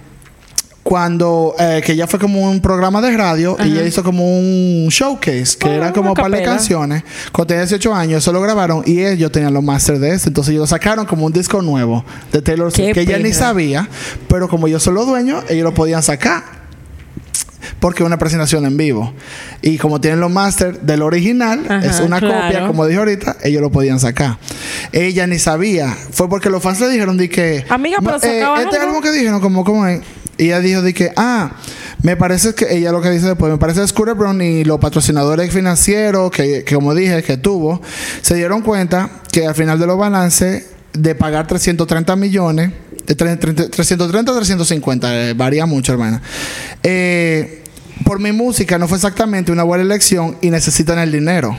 cuando eh, que ya fue como un programa de radio y ella hizo como un showcase que Ah, era como un par de canciones. Cuando tenía 18 años eso lo grabaron y ellos tenían los masters de eso. Entonces ellos lo sacaron como un disco nuevo de Taylor Swift que ella ni sabía pero como ellos son los dueños ellos lo podían sacar porque es una presentación en vivo. Y como tienen los masters del original Ajá, es una claro. copia como dije ahorita ellos lo podían sacar. Ella ni sabía. Fue porque los fans le dijeron de que Amiga, pero "No, eh, este algo". álbum que dijeron como como es y ella dijo de que ah me parece que ella lo que dice después me parece que Scooter Brown y los patrocinadores financieros que, que como dije que tuvo se dieron cuenta que al final de los balances de pagar 330 millones de tre- tre- 330 o 350 eh, varía mucho hermana eh, por mi música no fue exactamente una buena elección y necesitan el dinero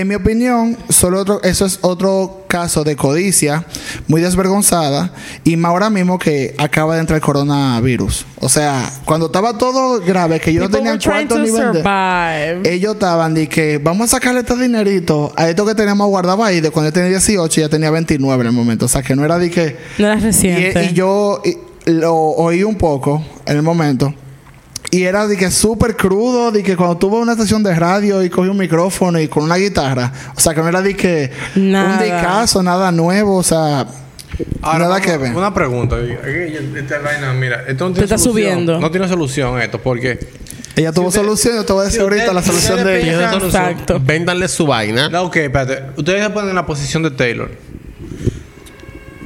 en mi opinión, solo otro, eso es otro caso de codicia muy desvergonzada y más ahora mismo que acaba de entrar el coronavirus. O sea, cuando estaba todo grave, que yo no tenía were trying cuarto to nivel de... Ellos estaban de que vamos a sacarle este dinerito a esto que teníamos guardado ahí de cuando yo tenía 18 y ya tenía 29 en el momento. O sea, que no era de que... No era Y, reciente. y yo y- lo oí un poco en el momento. Y era de que súper crudo, de que cuando tuvo una estación de radio y cogió un micrófono y con una guitarra. O sea, que no era de que Nada. un discazo, nada nuevo, o sea, Ahora, nada vamos- que ver. Una pregunta. Esta vaina, mira, esto no Te tiene está solución. subiendo. No tiene solución esto, porque... Ella tuvo usted- solución, yo te voy a decir si ahorita usted- la solución de ella. Exacto. Véndanle su vaina. No, ok, espérate. Ustedes se ponen en la posición de Taylor.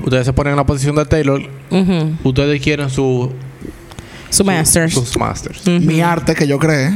Ustedes se ponen en la posición de Taylor. Ustedes quieren su, Su masters. sus masters. Mi arte que yo creé.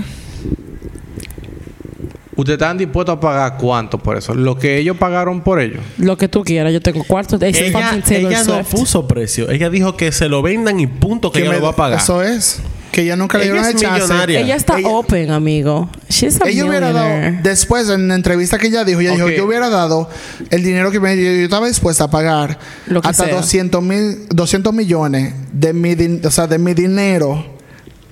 ¿Ustedes están dispuestos a pagar cuánto por eso? Lo que ellos pagaron por ellos. Lo que tú quieras. Yo tengo ese Ella, no puso precio. Ella dijo que se lo vendan y punto que, ella me- lo va a pagar. Eso es. Que ella nunca le es el chance. Ella está Ella- open, amigo. She's a Ella hubiera dado, después en la entrevista que ella dijo, ella Ok. dijo, yo hubiera dado el dinero que me yo, yo estaba dispuesta a pagar Lo que hasta sea. 200 mil, 200 millones de mi, o sea, de mi dinero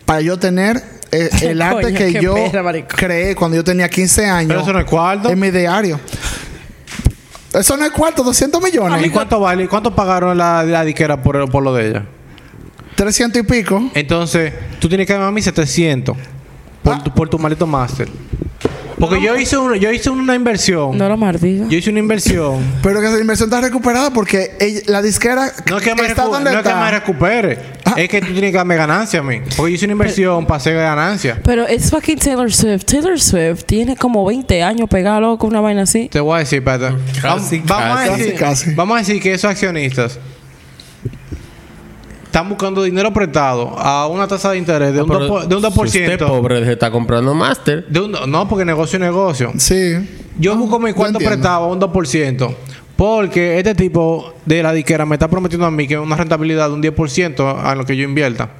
para yo tener eh, el arte Coño, que yo perra, creé cuando yo tenía 15 años Pero eso no es cuarto. en mi diario. Eso no es cuarto, 200 millones. ¿Y cuánto vale? ¿Cuánto pagaron la, la diquera por, por lo de ella? 300 y pico. Entonces, tú tienes que darme a mí 700 por, Ah. tu, por tu maldito máster. Porque yo hice una, yo hice una inversión. No lo mardiga. Yo hice una inversión. Pero que esa inversión está recuperada porque ella- la disquera No es que me, está donde no es que me recupere. Ah. Es que tú tienes que darme ganancia a mí. Porque yo hice una inversión para hacer ganancia. Pero es fucking Taylor Swift. Taylor Swift tiene como 20 años pegado con una vaina así. Te voy a decir, espérate. Casi, Vam- vamos, a casi. decir, Casi, casi. vamos a decir que esos accionistas están buscando dinero prestado a una tasa de interés de un, Pero 2%. por- de un Si usted 2%. pobre se está comprando máster. De un- no, porque negocio es negocio. Sí. Yo busco mi cuarto prestado a un 2%. Porque este tipo de la diquera me está prometiendo a mí que una rentabilidad de un 10% a lo que yo invierta.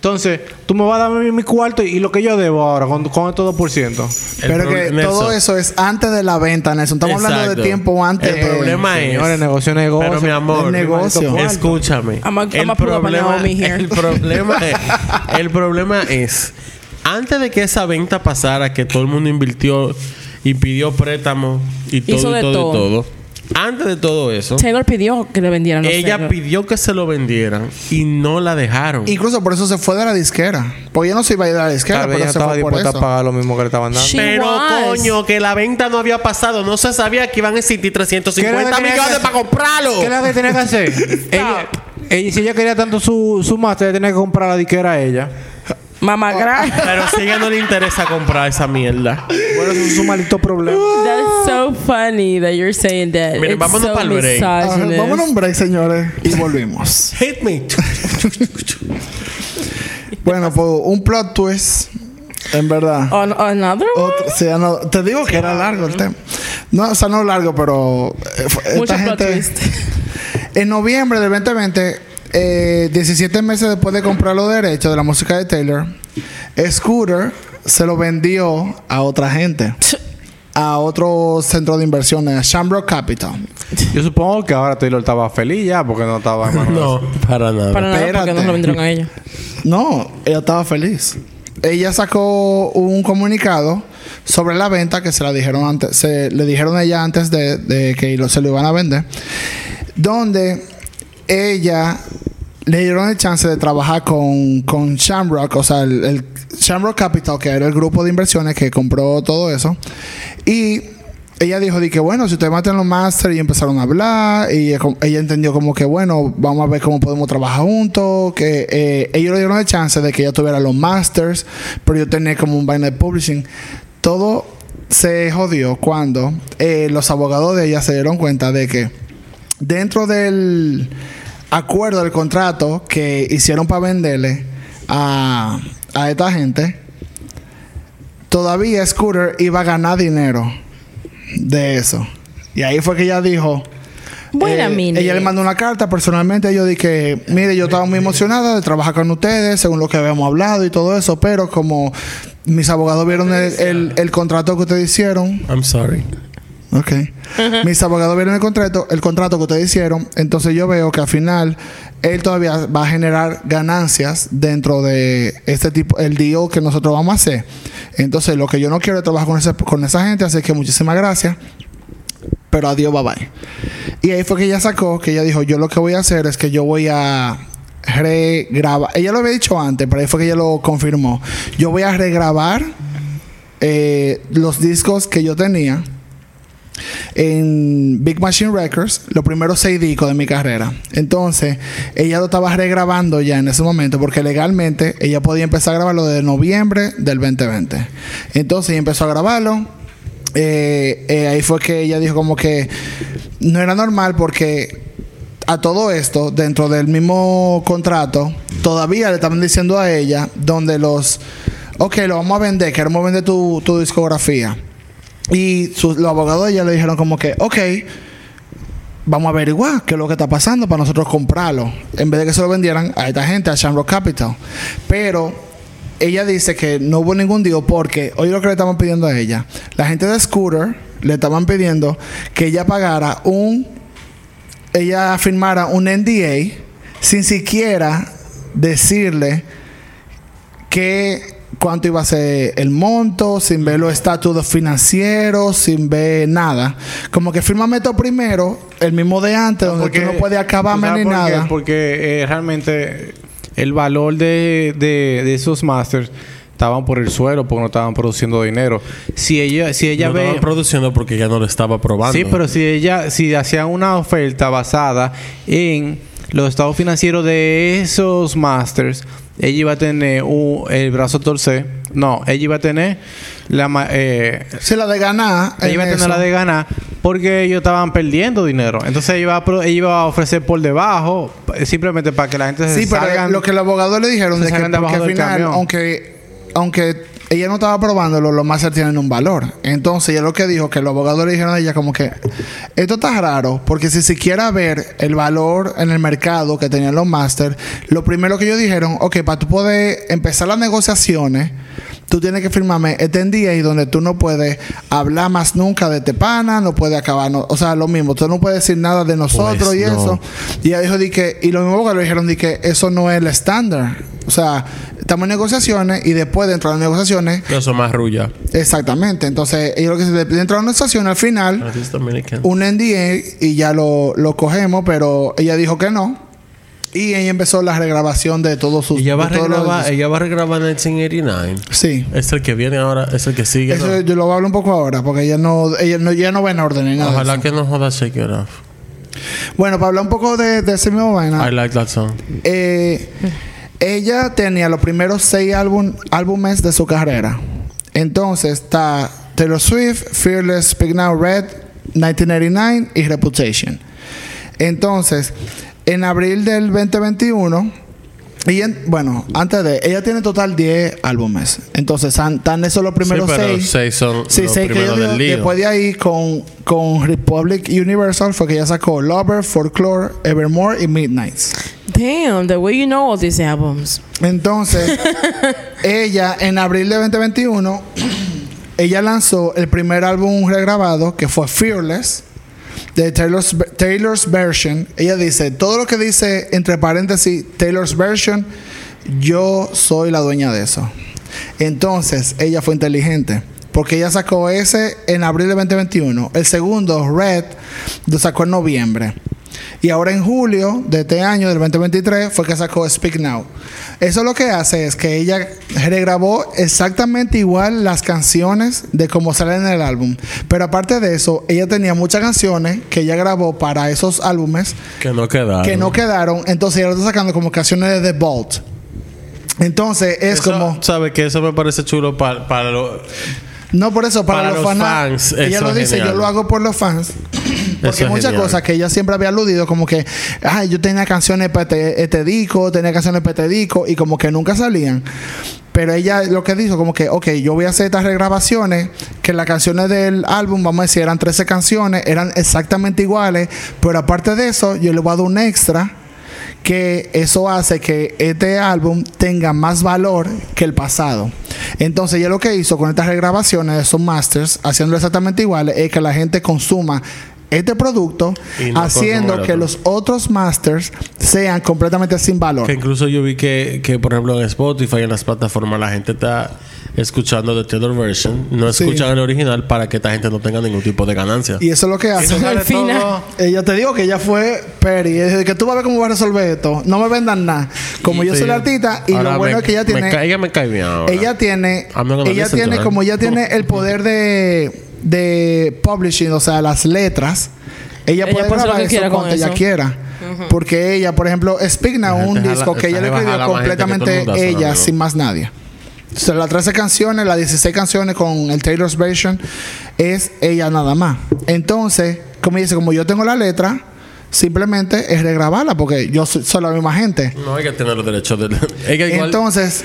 Entonces, tú me vas a dar mi, mi cuarto y lo que yo debo ahora con, con estos 2%. El Pero que Nelson, todo eso es antes de la venta, Nelson. Estamos hablando de tiempo antes. El problema es. Señores, negocio negocio. Pero mi amor, El negocio. escúchame. I'm a- I'm el, a problema, el problema es, el problema es antes de que esa venta pasara, que todo el mundo invirtió y pidió préstamo y todo Hizo y todo, todo. y todo. Antes de todo eso, Taylor pidió que le vendieran los ella Taylor. pidió que se lo vendieran y no la dejaron. Incluso por eso se fue de la disquera. Porque ella no se iba a ir de la disquera, Tal vez pero ella se estaba fue por dispuesta a eso. pagar lo mismo que le estaban dando. She Pero was. coño, que la venta no había pasado. No se sabía que iban a existir ¿Qué era 350 lo que tenía millones que- para comprarlo. ¿Qué es lo que tenía que hacer? ella, ella- si ella quería tanto su, su máster, tenía que comprar la diquera a ella. Mamá gra- Pero si ella no le interesa comprar esa mierda. Bueno, eso es un maldito problema. That's so funny that you're saying that. Miren, It's vámonos so pa'l break. Ajá, vámonos a un break, señores. Y volvimos. Hit me. bueno, pues un plot twist. En verdad. On another one? Otro- sí, no, te digo que era largo el tema. No, o sea, no largo, pero. eh, esta Mucho plot gente- twist. En noviembre del 2020, eh, 17 meses después de comprar los derechos de la música de Taylor, Scooter se lo vendió a otra gente. A otro centro de inversiones, a Shamrock Capital. Yo supongo que ahora Taylor estaba feliz ya porque no estaba en manos de- No, para nada. Para nada, porque no lo vendieron a ella. No, ella estaba feliz. Ella sacó un comunicado sobre la venta que se la dijeron antes, se le dijeron a ella antes de, de que lo- se lo iban a vender, donde ella le dieron el chance de trabajar con, con Shamrock, o sea, el, Shamrock Capital, que era el grupo de inversiones que compró todo eso, y ella dijo de que bueno, si ustedes matan los máster y empezaron a hablar y ella entendió como que bueno, vamos a ver cómo podemos trabajar juntos, que eh, ellos le dieron el chance de que ella tuviera los masters, pero yo tenía como un vaina de publishing. Todo se jodió cuando eh, los abogados de ella se dieron cuenta de que dentro del acuerdo del contrato que hicieron para venderle a, a esta gente, todavía Scooter iba a ganar dinero de eso. Y ahí fue que ella dijo. Wait a eh, ella le mandó una carta personalmente. Yo dije, mire, yo estaba muy emocionada de trabajar con ustedes, según lo que habíamos hablado y todo eso, pero como mis abogados vieron el, el- el contrato que ustedes hicieron, I'm sorry. Ok. Mis abogados vieron el contrato, el contrato que ustedes hicieron. Entonces yo veo que al final él todavía va a generar ganancias dentro de este tipo, el deal que nosotros vamos a hacer. Entonces lo que yo no quiero es trabajar con, ese- con esa gente, así que muchísimas gracias. Pero adiós, bye bye. Y ahí fue que ella sacó, que ella dijo, yo lo que voy a hacer es que yo voy a regrabar. Ella lo había dicho antes, pero ahí fue que ella lo confirmó. Yo voy a regrabar eh, los discos que yo tenía en Big Machine Records, los primeros seis discos de mi carrera. Entonces, ella lo estaba regrabando ya en ese momento, porque legalmente ella podía empezar a grabarlo de noviembre del 2020. Entonces, ella empezó a grabarlo. Eh, eh, ahí fue que ella dijo como que no era normal porque a todo esto, dentro del mismo contrato, todavía le estaban diciendo a ella donde los, ok, lo vamos a vender, queremos vender tu discografía. Y sus- los abogados de ella le dijeron como que, ok, vamos a averiguar qué es lo que está pasando para nosotros comprarlo. En vez de que se lo vendieran a esta gente, a Shamrock Capital. Pero ella dice que no hubo ningún deal porque, oye lo que le estaban pidiendo a ella. La gente de Scooter le estaban pidiendo que ella pagara un, ella firmara un NDA sin siquiera decirle que cuánto iba a ser el monto, sin ver los estatus financieros, sin ver nada. Como que fírmame esto primero, el mismo de antes, donde tú no puedes acabarme ¿tú ni por qué? nada. Porque eh, realmente el valor de, de, de esos masters estaban por el suelo porque no estaban produciendo dinero. Si ella, si ella no ve. estaban produciendo porque ya no lo estaba probando. Sí, pero si ella, si hacían una oferta basada en los estados financieros de esos masters, ella iba a tener un- el brazo torcer. No, ella iba a tener la eh, Si la de ganar, ella iba a tener eso. la de ganar porque ellos estaban perdiendo dinero. Entonces ella iba a, pro- ella iba a ofrecer por debajo eh, simplemente para que la gente se Sí, pero salgan- lo que los abogados le dijeron se de que porque al final, camión. aunque, aunque ella no estaba probándolo, los máster tienen un valor. Entonces, ella lo que dijo, que los abogados le dijeron a ella como que esto está raro, porque si siquiera ver el valor en el mercado que tenían los máster, lo primero que ellos dijeron, ok, para tú poder empezar las negociaciones, tú tienes que firmarme este NDA y donde tú no puedes hablar más nunca de Tepana, no puedes acabar, no- o sea, lo mismo, tú no puedes decir nada de nosotros Pues y no. eso. Y ella dijo di que, y lo mismo que le dijeron di que eso no es el estándar. O sea, estamos en negociaciones y después dentro de las negociaciones, Eso más rulla. exactamente. Entonces, ellos lo que se dentro de las negociaciones al final, un NDA y ya lo, lo cogemos, pero ella dijo que no. Y ella empezó la regrabación de todos sus. Ella va a regrabar, ella va a regrabar 1989. Sí. Es el que viene ahora, es el que sigue. Eso ¿no? yo lo voy a hablar un poco ahora, porque ella no, ella no, ya no va en orden ni nada. Ojalá que no joda Shake It Off. Bueno, para hablar un poco de, de ese mismo vaina. I like that song. Eh, ella tenía los primeros seis álbum, álbumes de su carrera. Entonces está Taylor Swift, Fearless, Speak Now, Red, 1989 y Reputation. Entonces, en abril del 2021, ella, bueno, antes de, ella tiene total 10 álbumes. Entonces, están esos los primeros sí, seis. seis son Sí, los sé que primeros del lío. después de ahí con, con Republic Universal fue que ella sacó Lover, Folklore, Evermore y Midnights. Damn, the way you know all these albums. Entonces, ella en abril de 2021, ella lanzó el primer álbum regrabado que fue Fearless de Taylor's, Taylor's Version. Ella dice, todo lo que dice entre paréntesis Taylor's Version, yo soy la dueña de eso. Entonces, ella fue inteligente. Porque ella sacó ese en abril de 2021. El segundo, Red, lo sacó en noviembre. Y ahora en julio de este año, del 2023, fue que sacó Speak Now. Eso lo que hace es que ella regrabó exactamente igual las canciones de como salen en el álbum. Pero aparte de eso, ella tenía muchas canciones que ella grabó para esos álbumes Que no quedaron. que no quedaron. Entonces ella lo está sacando como canciones de The Vault. Entonces es Eso, como... ¿Sabe que Eso me parece chulo para, para lo- No por eso, para, Para los, los fans, Ella lo dice, genial. yo lo hago por los fans. Porque es muchas genial. cosas que ella siempre había aludido, como que, ay, yo tenía canciones para este, este disco, tenía canciones para este disco, y como que nunca salían. Pero ella lo que dijo, como que, ok, yo voy a hacer estas regrabaciones, que las canciones del álbum, vamos a decir, eran 13 canciones, eran exactamente iguales, pero aparte de eso, yo le voy a dar un extra que eso hace que este álbum tenga más valor que el pasado. Entonces, ella lo que hizo con estas regrabaciones de esos masters, haciéndolo exactamente iguales, es que la gente consuma este producto, no haciendo que los otros masters sean completamente sin valor. Que incluso yo vi que, que, por ejemplo, en Spotify, en las plataformas, la gente está escuchando the Taylor version, no Sí. escuchan el original para que esta gente no tenga ningún tipo de ganancia. Y eso es lo que hace. Al final. todo- Ella te digo que ella fue Perry. Es decir, que tú vas a ver cómo va a resolver esto. No me vendan nada. Como yo Sí. soy la artista y Ahora lo bueno me- es que ella me tiene. ca- ella me cae bien ahora. ella tiene. Ella tiene, como ella tiene el poder de, de publishing, o sea, las letras. Ella, Ella puede grabar eso cuando ella eso. quiera. Porque ella, por ejemplo, Speak Now, un disco que ella le escribió completamente mundo ella, sin más nadie. O sea, las 13 canciones, las 16 canciones con el Taylor's version es ella nada más. Entonces, como dice, como yo tengo la letra, simplemente es regrabarla porque yo soy, soy la misma gente. No, ella tiene los derechos de... Igual... Entonces,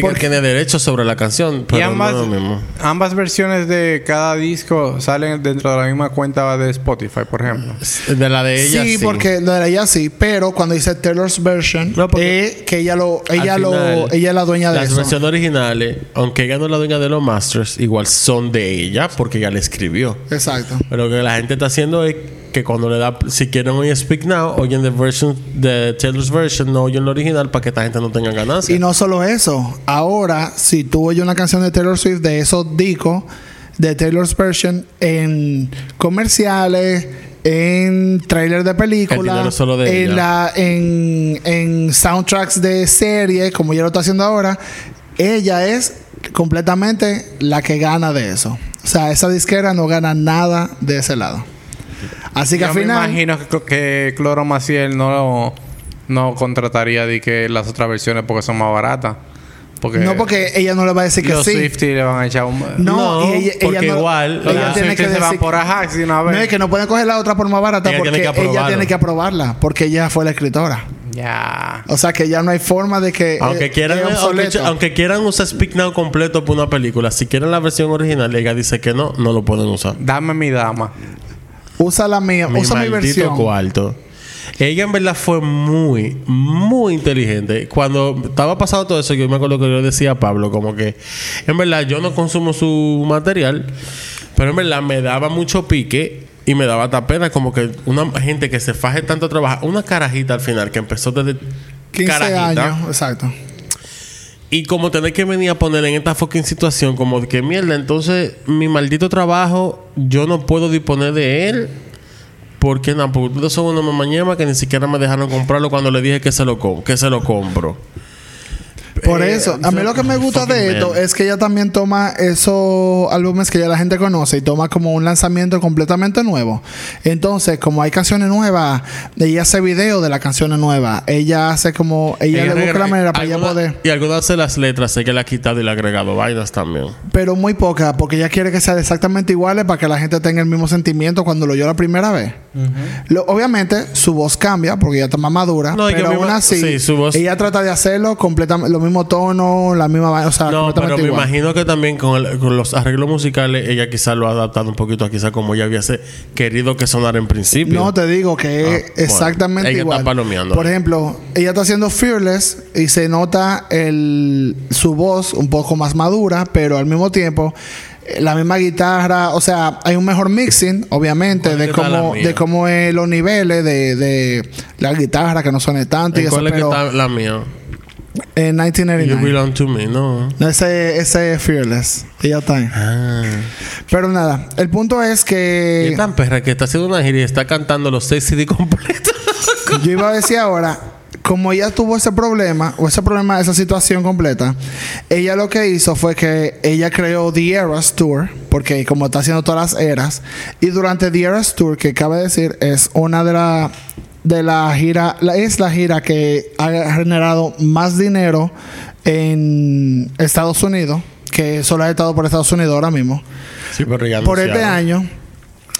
porque- tiene derechos sobre la canción, Y ambas, no es lo mismo. ambas versiones de cada disco salen dentro de la misma cuenta de Spotify, por ejemplo. De la de ella, sí. sí, porque lo de ella sí, pero cuando dice Taylor's version, No, que ella lo, ella lo, final, ella es la dueña de Las eso. versiones originales, aunque ella no es la dueña de los masters, igual son de ella porque ella le escribió. Exacto. Pero lo que la gente está haciendo es que cuando le da, si quieren oír Speak Now, oyen the version de Taylor's version, no oyen la original para que esta gente no tenga ganancia. Y no solo eso, ahora si tú oyes una canción de Taylor Swift de esos discos de Taylor's version en comerciales, en trailers de películas, de en la en, en soundtracks de series, como ella lo está haciendo ahora, ella es completamente la que gana de eso. O sea, esa disquera no gana nada de ese lado. Así que Yo al me final imagino que, que Cloro Maciel no, no contrataría de que las otras versiones porque son más baratas. Porque no porque ella no le va a decir que los sí. Swifties le van a echar un... No, No, y ella, porque ella no- igual, ella los tiene que se van decir por Ajax de una vez. No, es que no pueden coger la otra por más barata Ella porque tiene ella tiene que aprobarla porque ella fue la escritora. Ya. O sea que ya no hay forma de que Aunque eh, quieran, aunque, obsoleto. aunque quieran usar Speak Now completo por una película, si quieren la versión original, ella dice que no, no lo pueden usar. Dame mi dama. Usa la mía, Mi usa mi versión. cuarto. Ella en verdad fue muy, muy inteligente. Cuando estaba pasando todo eso, yo me acuerdo que yo decía a Pablo, como que, en verdad, yo no consumo su material, pero en verdad me daba mucho pique y me daba hasta pena, como que una gente que se faje tanto a trabajar, una carajita al final que empezó desde 15 carajita, años, exacto. Y como tener que venir a poner en esta fucking situación, como que mierda, entonces mi maldito trabajo, yo no puedo disponer de él. Porque nada, porque son una mamañema que ni siquiera me dejaron comprarlo cuando le dije que se lo, que se lo compro. Por Eh, eso, a mí lo que me gusta de esto man. es que ella también toma esos álbumes que ya la gente conoce y toma como un lanzamiento completamente nuevo. Entonces, como hay canciones nuevas, ella hace video de las canciones nuevas. Ella hace como, ella, le busca la manera para ella poder. Y algunas de las letras sé que le ha quitado y le ha agregado vainas también. Pero muy poca, porque ella quiere que sean exactamente iguales para que la gente tenga el mismo sentimiento cuando lo oyó la primera vez. Lo- obviamente, su voz cambia porque ella está más madura, No, y que pero aún así, sí, su voz- ella trata de hacerlo completamente, lo mismo tono, la misma o sea, No, pero me igual. imagino que también con, el- con los arreglos musicales ella quizás lo ha adaptado un poquito a quizás como ella hubiese querido que sonara en principio. No, te digo que Ah, es exactamente bueno. Ella está igual. palomeando. Por ejemplo, ella está haciendo Fearless y se nota el, su voz un poco más madura, pero al mismo tiempo eh, la misma guitarra, o sea, hay un mejor mixing, obviamente, ¿Cuál de cómo, de cómo es los niveles de, de la guitarra que no suene tanto y ¿En eso, ¿Cuál es que pero está la mía? En You 1989. belong to me, no. No, ese, ese es Fearless. Ella está ahí. Ah. Pero nada, el punto es que tan perra que está haciendo una gira y está cantando los seis CD completos. Yo iba a decir ahora, como ella tuvo ese problema, o ese problema, esa situación completa, ella lo que hizo fue que ella creó The Eras Tour, porque como está haciendo todas las eras, y durante The Eras Tour, que cabe decir, es una de las de la gira, la, es la gira que ha generado más dinero en Estados Unidos, que solo ha estado por Estados Unidos ahora mismo. Sí, pero ya Por este año.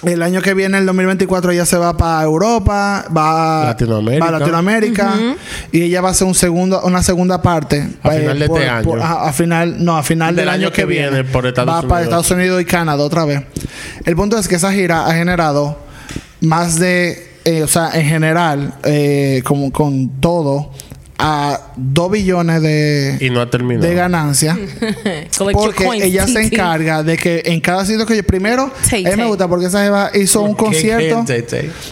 El año que viene, el 2024, ella se va para Europa, va Latinoamérica. va a Latinoamérica y ella va a hacer un segundo, una segunda parte A final de este año. a final, no, a final del, año, que viene, por Estados va para. Estados Unidos y Canadá otra vez. El punto es que esa gira ha generado más de, eh, o sea, en general, eh, como con todo, a 2 billones de, Y no ha terminado. de ganancia. Porque ella se encarga de que en cada sitio que yo... Primero, a mí me gusta porque esa jeva hizo un ¿Qué concierto...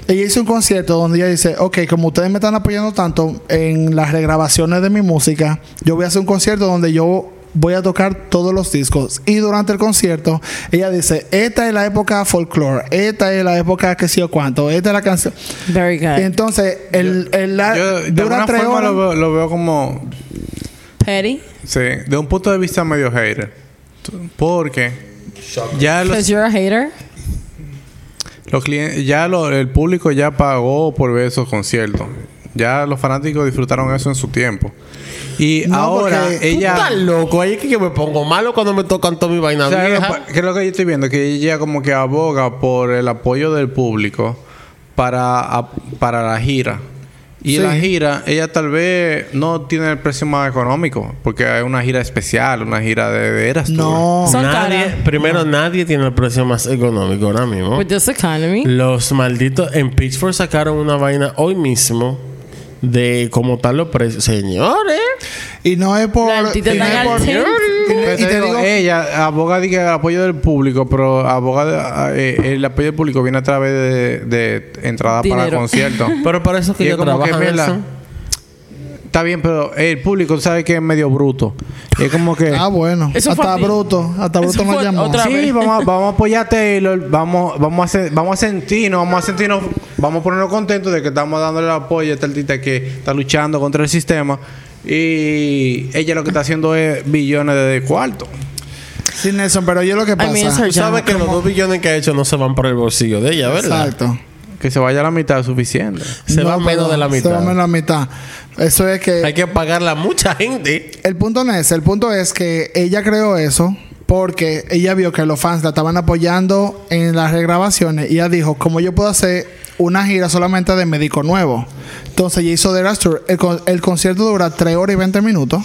Ella hizo un concierto donde ella dice, ok, como ustedes me están apoyando tanto en las regrabaciones de mi música, yo voy a hacer un concierto donde yo voy a tocar todos los discos. Y durante el concierto, ella dice, esta es la época folklore, esta es la época que sé yo cuánto, esta es la canción. Very good. Entonces, el, el la- Yo de dura tres forma horas. lo veo, lo veo como... Petty. Sí, de un punto de vista medio hater. Porque ya los, Because you're a hater. los clientes, ya lo- el público ya pagó por ver esos conciertos. Ya los fanáticos disfrutaron eso en su tiempo. Y No, ahora porque tú ella... Estás loco. Ahí es que yo me pongo malo cuando me tocan toda mi vaina O sea, vieja. que es lo que yo estoy viendo? Que ella como que aboga por el apoyo del público para, para la gira. Y Sí. la gira, ella tal vez no tiene el precio más económico, porque hay una gira especial, una gira de, de Eras. No. Son Nadie, caras. primero, nadie tiene el precio más económico ahora mismo. With this economy. Los malditos en Pitchfork sacaron una vaina hoy mismo de cómo están los precios. Señores, Y no es por... La altita y no es por- y- te digo, ella aboga de que el apoyo del público, pero aboga de- eh, el apoyo del público viene a través de, de entrada para conciertos. pero para eso que Y es yo como que, trabajo en mira, eso. Está bien, pero el público tú sabes que es medio bruto. Es como que Ah, bueno. Eso hasta bruto. Hasta bruto me fue llamó. Sí, vamos a, vamos a apoyar a Taylor, vamos, vamos, a, vamos a sentirnos, vamos a sentirnos, vamos a ponernos contentos de que estamos dándole el apoyo a esta artista que está luchando contra el sistema. Y ella lo que está haciendo es billones de cuartos. Sí, Nelson, pero yo lo que pasa... mean, it's her Tú sabes que los dos billones que ha hecho no se van por el bolsillo de ella, ¿verdad? Exacto. Que se vaya a la mitad es suficiente. Se No, va menos de la Se mitad. va menos de la mitad. Eso es que... Hay que pagarle a mucha gente. El punto no es, el punto es que ella creó eso porque ella vio que los fans la estaban apoyando en las regrabaciones y ella dijo, como yo puedo hacer una gira solamente de médico nuevo. Entonces ella hizo The Eras Tour. El, con- el concierto dura 3 horas y 20 minutos.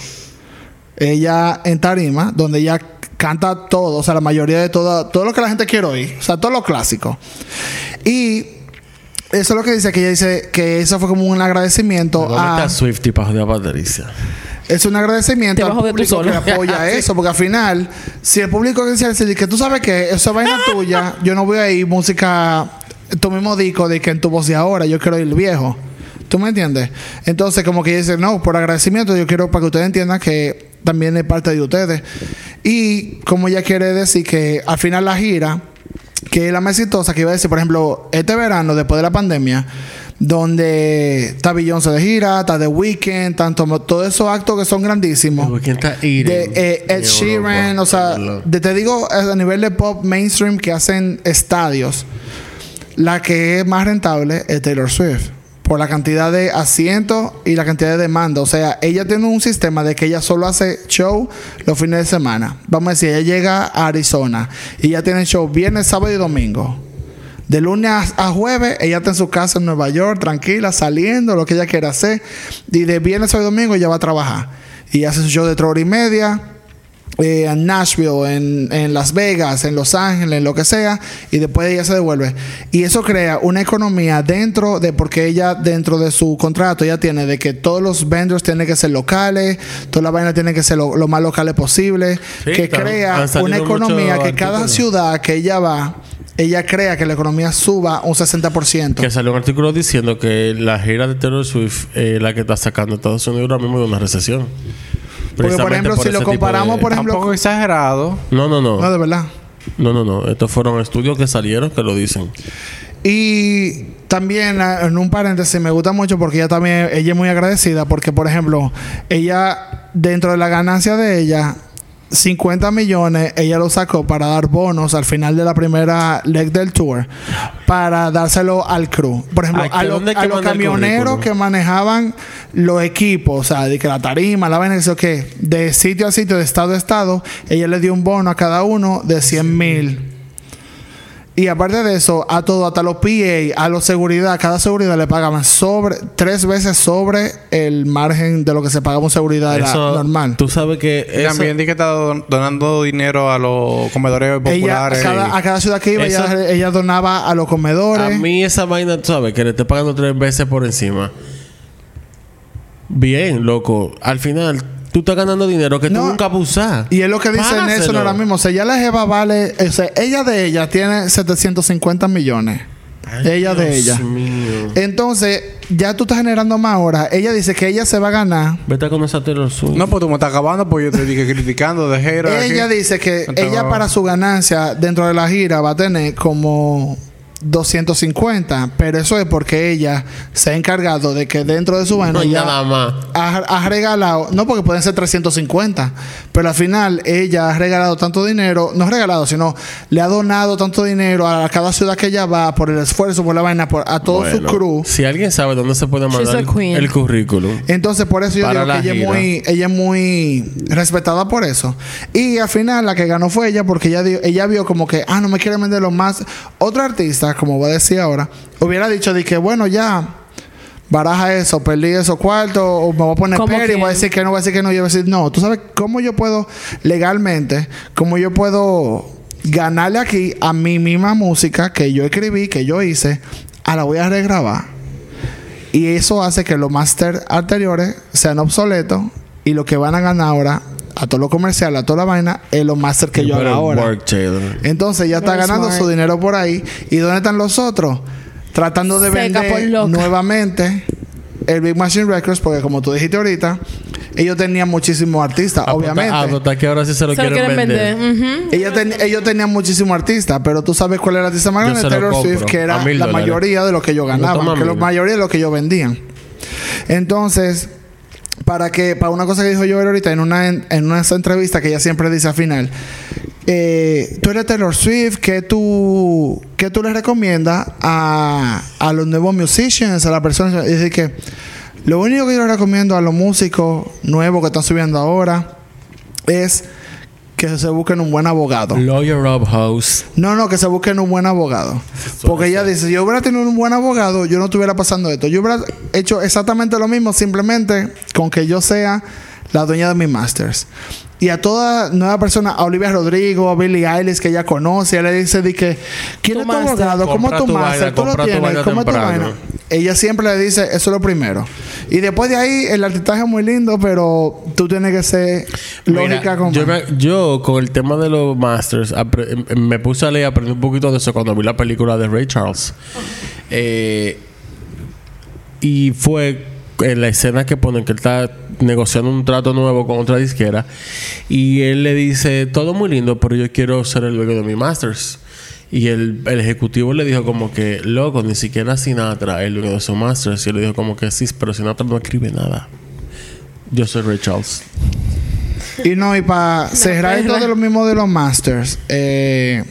Ella en tarima, donde ella canta todo, o sea, la mayoría de todo, todo lo que la gente quiere oír, o sea, todo lo clásico. Y eso es lo que dice, que ella dice que eso fue como un agradecimiento a a Swifty para joder a Patricia. Es un agradecimiento Te al vas a joder tú público que apoya Sí. eso, porque al final, si el público dice decir que tú sabes que eso es vaina tuya, yo no voy a ir música, tu mismo disco de que en tu voz de ahora, yo quiero ir viejo. ¿Tú me entiendes? Entonces, como que dice, no, por agradecimiento, yo quiero para que ustedes entiendan que también es parte de ustedes. Y como ella quiere decir que al final la gira, que es la más exitosa, que iba a decir, por ejemplo, este verano, después de la pandemia, donde está Beyoncé de gira, está The Weeknd, tanto todos esos actos que son grandísimos. De eh, Ed Sheeran, o sea, de- te digo a nivel de pop mainstream que hacen estadios, la que es más rentable es Taylor Swift. Por la cantidad de asientos y la cantidad de demanda. O sea, ella tiene un sistema de que ella solo hace show los fines de semana. Vamos a decir, ella llega a Arizona y ella tiene show viernes, sábado y domingo. De lunes a jueves, ella está en su casa en Nueva York, tranquila, saliendo, lo que ella quiera hacer. Y de viernes a domingo ella va a trabajar. Y hace su show de tres horas y media eh, en Nashville, en, en Las Vegas, en Los Ángeles, en lo que sea, y después ella se devuelve. Y eso crea una economía dentro de, porque ella, dentro de su contrato, ella tiene de que todos los vendors tienen que ser locales, toda la vaina tiene que ser lo, lo más locales posible, Sí, que crea una economía que cada ciudad que ella va, ella crea que la economía suba un 60%. Que salió un artículo diciendo que la gira de Taylor Swift es la que está sacando Estados Unidos ahora mismo de una recesión. Porque, por ejemplo, si lo comparamos, de- por ejemplo, Tampoco exagerado. No, no, no. no, de verdad. No, no, no. Estos fueron estudios que salieron que lo dicen. Y también ah, en un paréntesis me gusta mucho porque ella también ella es muy agradecida porque por ejemplo ella dentro de la ganancia de ella 50 millones ella lo sacó para dar bonos al final de la primera leg del tour para dárselo al crew. Por ejemplo, a, ¿que los- a camioneros que manejaban los equipos, o sea, de que la tarima, la vaina, eso que de sitio a sitio, de estado a estado, ella le dio un bono a cada uno de 100 mil. Y aparte de eso, a todo, hasta los PA, a los seguridad, cada seguridad le pagaban sobre, tres veces sobre el margen de lo que se pagaba un seguridad era Eso, normal. Tú sabes que eso- También di que está don- donando dinero a los comedores Ella, a populares. cada, a cada ciudad que iba, Eso- ella, ella donaba a los a comedores. mí esa vaina, tú sabes, que le esté pagando tres veces por encima. bien, loco. Al final, tú estás ganando dinero que No. tú nunca vas a usar. Y es lo que dice. Nelson ahora mismo. O sea, ya la Jeva vale. O sea, ella de ella tiene 750 millones. Ay, ella de ella. mío. Entonces, ya tú estás generando más ahora. Ella dice que ella se va a ganar. Vete con esa Taylor Swift. No, pues tú me estás acabando porque yo te dije criticando de aquí. Ella dice que Entonces, ella para su ganancia dentro de la gira va a tener como 250, pero eso es porque ella se ha encargado de que dentro de su vaina No nada más. ha, ha regalado, no porque pueden ser 350, pero al final ella ha regalado tanto dinero, no regalado, sino le ha donado tanto dinero a cada ciudad que ella va por el esfuerzo, por la vaina, por, a todo Bueno, su crew. Si alguien sabe dónde se puede mandar el, el currículum. Entonces, por eso yo digo que la ella es, muy, ella es muy respetada por eso. Y al final, la que ganó fue ella, porque ella, dio- ella vio como que, ah, no me quiere vender lo más. Otro artista, como voy a decir ahora, hubiera dicho de que, bueno, ya, baraja eso, perdí esos cuartos, o me voy a poner ¿Cómo peri, quién? voy a decir que no, voy a decir que no, yo voy a decir, no, tú sabes cómo yo puedo legalmente, cómo yo puedo ganarle aquí a mi misma música que yo escribí, que yo hice, a la voy a regrabar. Y eso hace que los máster anteriores sean obsoletos y lo que van a ganar ahora a todo lo comercial, a toda la vaina, es lo máster que yo hago ahora. work. Entonces ya está Very ganando smart. su dinero por ahí. ¿Y dónde están los otros? Tratando de Seca vender nuevamente el Big Machine Records, porque como tú dijiste ahorita, ellos tenían muchísimos artistas, obviamente. Hasta que ahora sí se lo Se lo quieren, quieren vender. Ellos, ten- ellos tenían muchísimos artistas, pero tú sabes cuál era el artista más grande, Taylor Swift, que era la dólares. mayoría de lo que ellos Lo ganaban, que la mayoría de lo que ellos vendían. Entonces, para que, para una cosa que dijo yo ahorita en una, en, una entrevista que ella siempre dice al final, eh, tú eres Taylor Swift, ¿qué tú, qué tú le recomiendas a, a los nuevos musicians, a las personas? Es que lo único que yo le recomiendo a los músicos nuevos que están subiendo ahora es que se busquen un buen abogado. Lawyer Rob House. No, no, que se busquen un buen abogado. Porque ella dice, si yo hubiera tenido un buen abogado, yo no estuviera pasando esto. Yo hubiera hecho exactamente lo mismo, simplemente con que yo sea la dueña de mis masters. Y a toda nueva persona, a Olivia Rodrigo, a Billie Eilish, que ella conoce, ella le dice de que, ¿quién es tu abogado? ¿Cómo tu vaina, ¿Tú lo tienes? ¿Cómo tu vaina? Ella siempre le dice, eso es lo primero. Y después de ahí, el artistaje es muy lindo, pero tú tienes que ser lógica con... yo, me- yo, con el tema de los masters me puse a leer aprendí un poquito de eso cuando vi la película de Ray Charles Eh, y fue en la escena que ponen que él está negociando un trato nuevo con otra disquera y él le dice todo muy lindo pero yo quiero ser el dueño de mi masters y el, el ejecutivo le dijo como que loco ni siquiera Sinatra es el dueño de su masters y él le dijo como que sí pero Sinatra no escribe nada yo soy Ray Charles Y no, y para cerrar perra. esto de lo mismo de los masters, eh,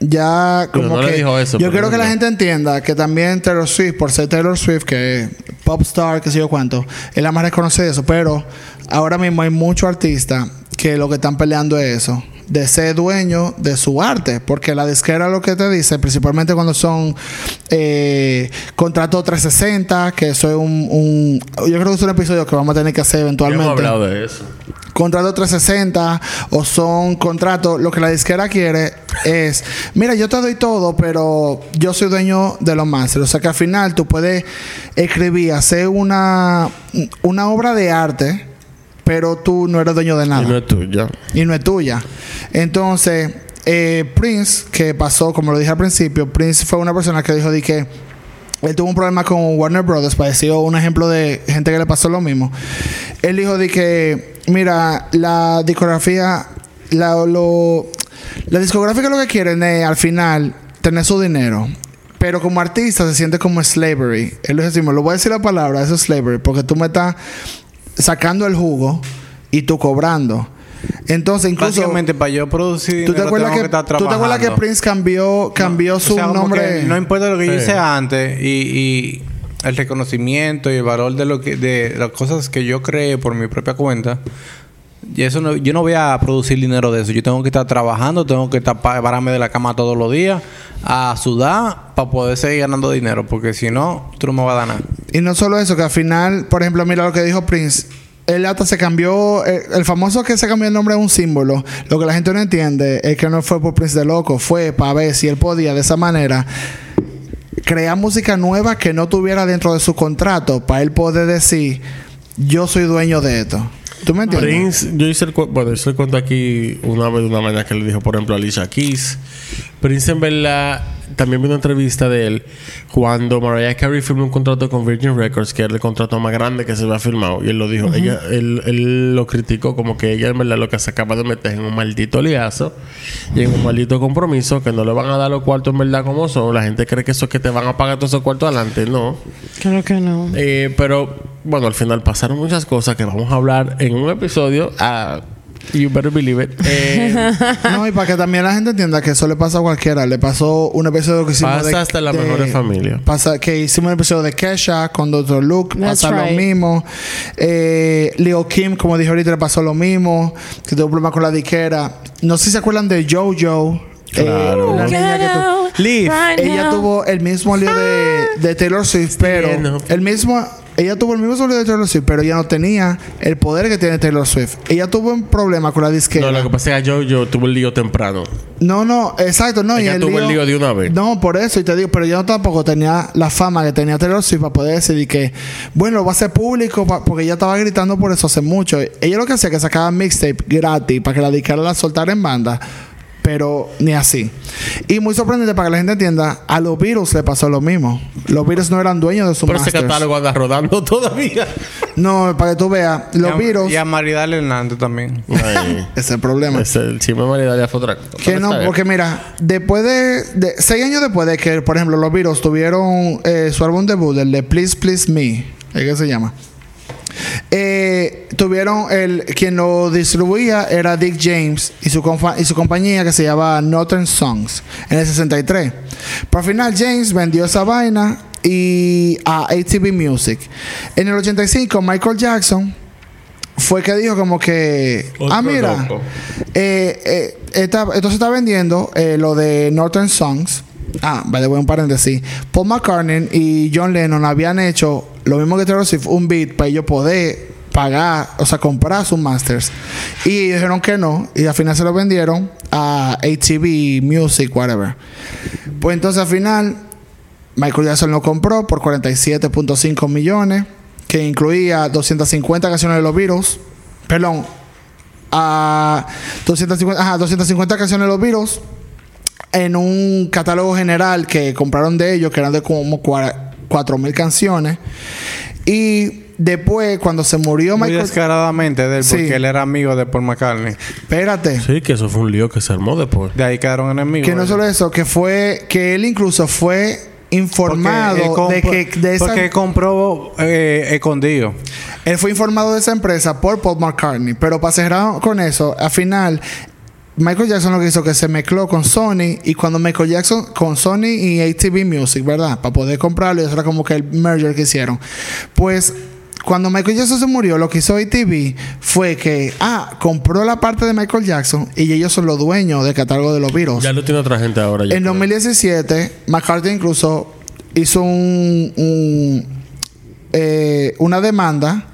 ya como no le que dijo eso, yo quiero que la no. gente entienda que también Taylor Swift, por ser Taylor Swift, que es pop star, que sé yo cuánto, es la más reconocida de eso, pero ahora mismo hay muchos artistas que lo que están peleando es eso de ser dueño de su arte porque la disquera lo que te dice principalmente cuando son eh, contrato 360 que eso es un, un yo creo que es un episodio que vamos a tener que hacer eventualmente hemos hablado de eso contrato 360 o son contratos, lo que la disquera quiere es, mira, yo te doy todo, pero yo soy dueño de los masters. O sea que al final tú puedes escribir, hacer una, una obra de arte, pero tú no eres dueño de nada y no es tuyo y no es tuya. Entonces, eh, Prince, que pasó, como lo dije al principio, Prince fue una persona que dijo de que él tuvo un problema con Warner Brothers, pareció un ejemplo de gente que le pasó lo mismo. Él dijo de que, mira, la discografía, la, lo, la discográfica lo que quieren es al final tener su dinero. Pero como artista se siente como slavery. Él lo decimos, lo voy a decir la palabra, eso es slavery, porque tú me estás sacando el jugo y tú cobrando. Entonces, incluso. Básicamente, para yo producir ¿Tú te acuerdas que, ¿tú te acuerdas que. Prince cambió, cambió su O sea, como nombre? no importa lo que yo hice antes y, y el reconocimiento y el valor de lo que de las cosas que yo creé por mi propia cuenta. Eso yo no voy a producir dinero de eso. Yo tengo que estar trabajando, tengo que estar pa- pararme de la cama todos los días a sudar para poder seguir ganando dinero. Porque si no, tú no me vas a dar nada. Y no solo eso, que al final, por ejemplo, mira lo que dijo Prince. Él hasta se cambió, eh, el famoso que se cambió el nombre es un símbolo. Lo que la gente no entiende es que no fue por Prince de Loco, fue para ver si él podía de esa manera crear música nueva que no tuviera dentro de su contrato, para él poder decir, yo soy dueño de esto. ¿Tú me entiendes? Prince, yo hice el, bueno, hice el cuento aquí una vez de una manera que le dijo, por ejemplo, a Alicia Keys. Prince, en verdad, también vi una entrevista de él cuando Mariah Carey firmó un contrato con Virgin Records, que era el contrato más grande que se había firmado. Y él lo dijo, ella, él, él lo criticó como que ella, en verdad, lo que se acaba de meter en un maldito liazo y en un maldito compromiso que no le van a dar los cuartos, en verdad, como son. La gente cree que eso es que te van a pagar todos esos cuartos adelante. No. Claro que no. Eh, pero bueno, al final pasaron muchas cosas que vamos a hablar en un episodio. Ah, you better believe it. Eh, No, y para que también la gente entienda que eso le pasa a cualquiera. Le pasó un episodio que hicimos Pasa de... hasta las de- mejores familias. Pasa que hicimos un episodio de Kesha con Dr. Luke. That's pasa lo mismo. Eh, Leo Kim, como dijo ahorita, le pasó lo mismo. Que tuvo problemas con la diquera. No sé si se acuerdan de Jojo. Claro. la niña que tu- Leaf. ella tuvo el mismo lío de, de Taylor Swift, pero el mismo ella tuvo el mismo lío de Taylor Swift, pero ella no tenía el poder que tiene Taylor Swift. Ella tuvo un problema con la disquera. no, lo que pasa es que yo, yo tuve el lío temprano. No, no, exacto, no. Ella y tuvo el lío de una vez. No, por eso, y te digo, pero yo tampoco tenía la fama que tenía Taylor Swift para poder decidir que, bueno, lo va a hacer público, porque ella estaba gritando por eso hace mucho. Ella lo que hacía es que sacaba mixtape gratis para que la disquera la soltara en banda. Pero ni así. Y muy sorprendente para que la gente entienda, a los Beatles le pasó lo mismo. Los Beatles no eran dueños de su Pero ese masters. catálogo anda rodando todavía. No, para que tú veas, los Y a- Beatles, Y a Maridal Hernández también. Ay, ese es el problema. ese, el chisme de Maridalia fue otra cosa. Que no, porque mira, después de, de- seis años después de que, por ejemplo, los Beatles tuvieron eh, su álbum debut, el de Please Please Me, ¿es que se llama? Eh, tuvieron el quien lo distribuía era Dick James y su y su compañía que se llamaba Northern Songs en el 63. Pero al final James vendió esa vaina y a ATV Music. En el 85 Michael Jackson fue que dijo como que Otro ah mira eh, eh, esto se está vendiendo lo de Northern Songs ah vale voy un paréntesis Paul McCartney y John Lennon habían hecho lo mismo que Taylor Swift un beat para ellos poder pagar o sea comprar sus masters y dijeron que no y al final se lo vendieron a ATV Music whatever pues entonces al final Michael Jackson lo compró por 47.5 millones, que incluía 250 canciones de los Beatles. Perdón, a 250, ajá, 250 canciones de los Beatles en un catálogo general que compraron de ellos, que eran de como 4.000 canciones. Y después, cuando se murió Muy Michael... descaradamente de él, Sí. porque él era amigo de Paul McCartney. Espérate. Sí, que eso fue un lío que se armó después. De ahí quedaron enemigos. Que no solo eso, que fue... Que él incluso fue informado compro- de que... De esa, Porque él compró eh, escondido. Él fue informado de esa empresa por Paul McCartney. Pero para cerrar con eso, al final, Michael Jackson lo que hizo que se mezcló con Sony. Y cuando Michael Jackson, con Sony y ATV Music, ¿verdad? Para poder comprarlo, y eso era como que el merger que hicieron. Pues. Cuando Michael Jackson se murió, lo que hizo ATV fue que, ah, compró la parte de Michael Jackson y ellos son los dueños del catálogo de los Beatles. Ya lo tiene otra gente ahora. En creo. 2017, McCartney incluso hizo un, un, eh, una demanda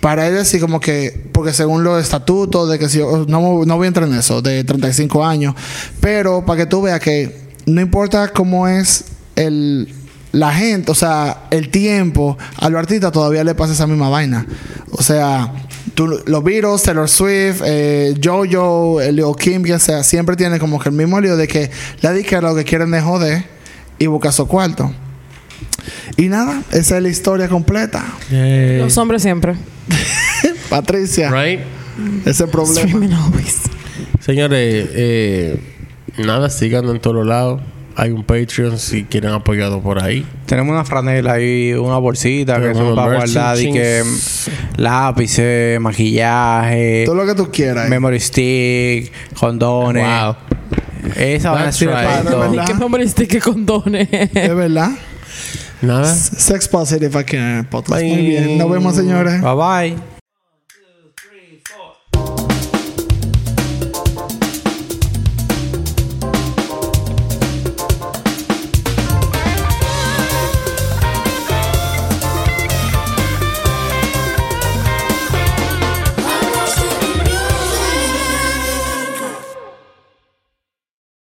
para él decir como que, porque según los estatutos de que si no, no voy a entrar en eso, de 35 años, pero para que tú veas que no importa cómo es el la gente, o sea, el tiempo, a los artistas todavía le pasa esa misma vaina. O sea, tú- los Beatles, Taylor Swift, eh, Jojo, eh, Lil Kim, quien sea, siempre tienen como que el mismo lío de que la disquera lo que quieren es joder y buscar su cuarto. Y nada, esa es la historia completa. Yay. Los hombres siempre. Patricia, Right? ese problema. Señores, eh, nada, sigan en todos lados. Hay un Patreon si quieren apoyarlo por ahí. Tenemos una franela ahí, una bolsita que son para guardar y que lápices, maquillaje, Todo lo que tú quieras. memory stick, condones. Wow. Esa Pero todo. ¿verdad? ¿Qué nombre este que condone? Es verdad. Nada. Sex Positive aquí en el podcast. Bye. Muy bien. Nos vemos, señores. Bye bye.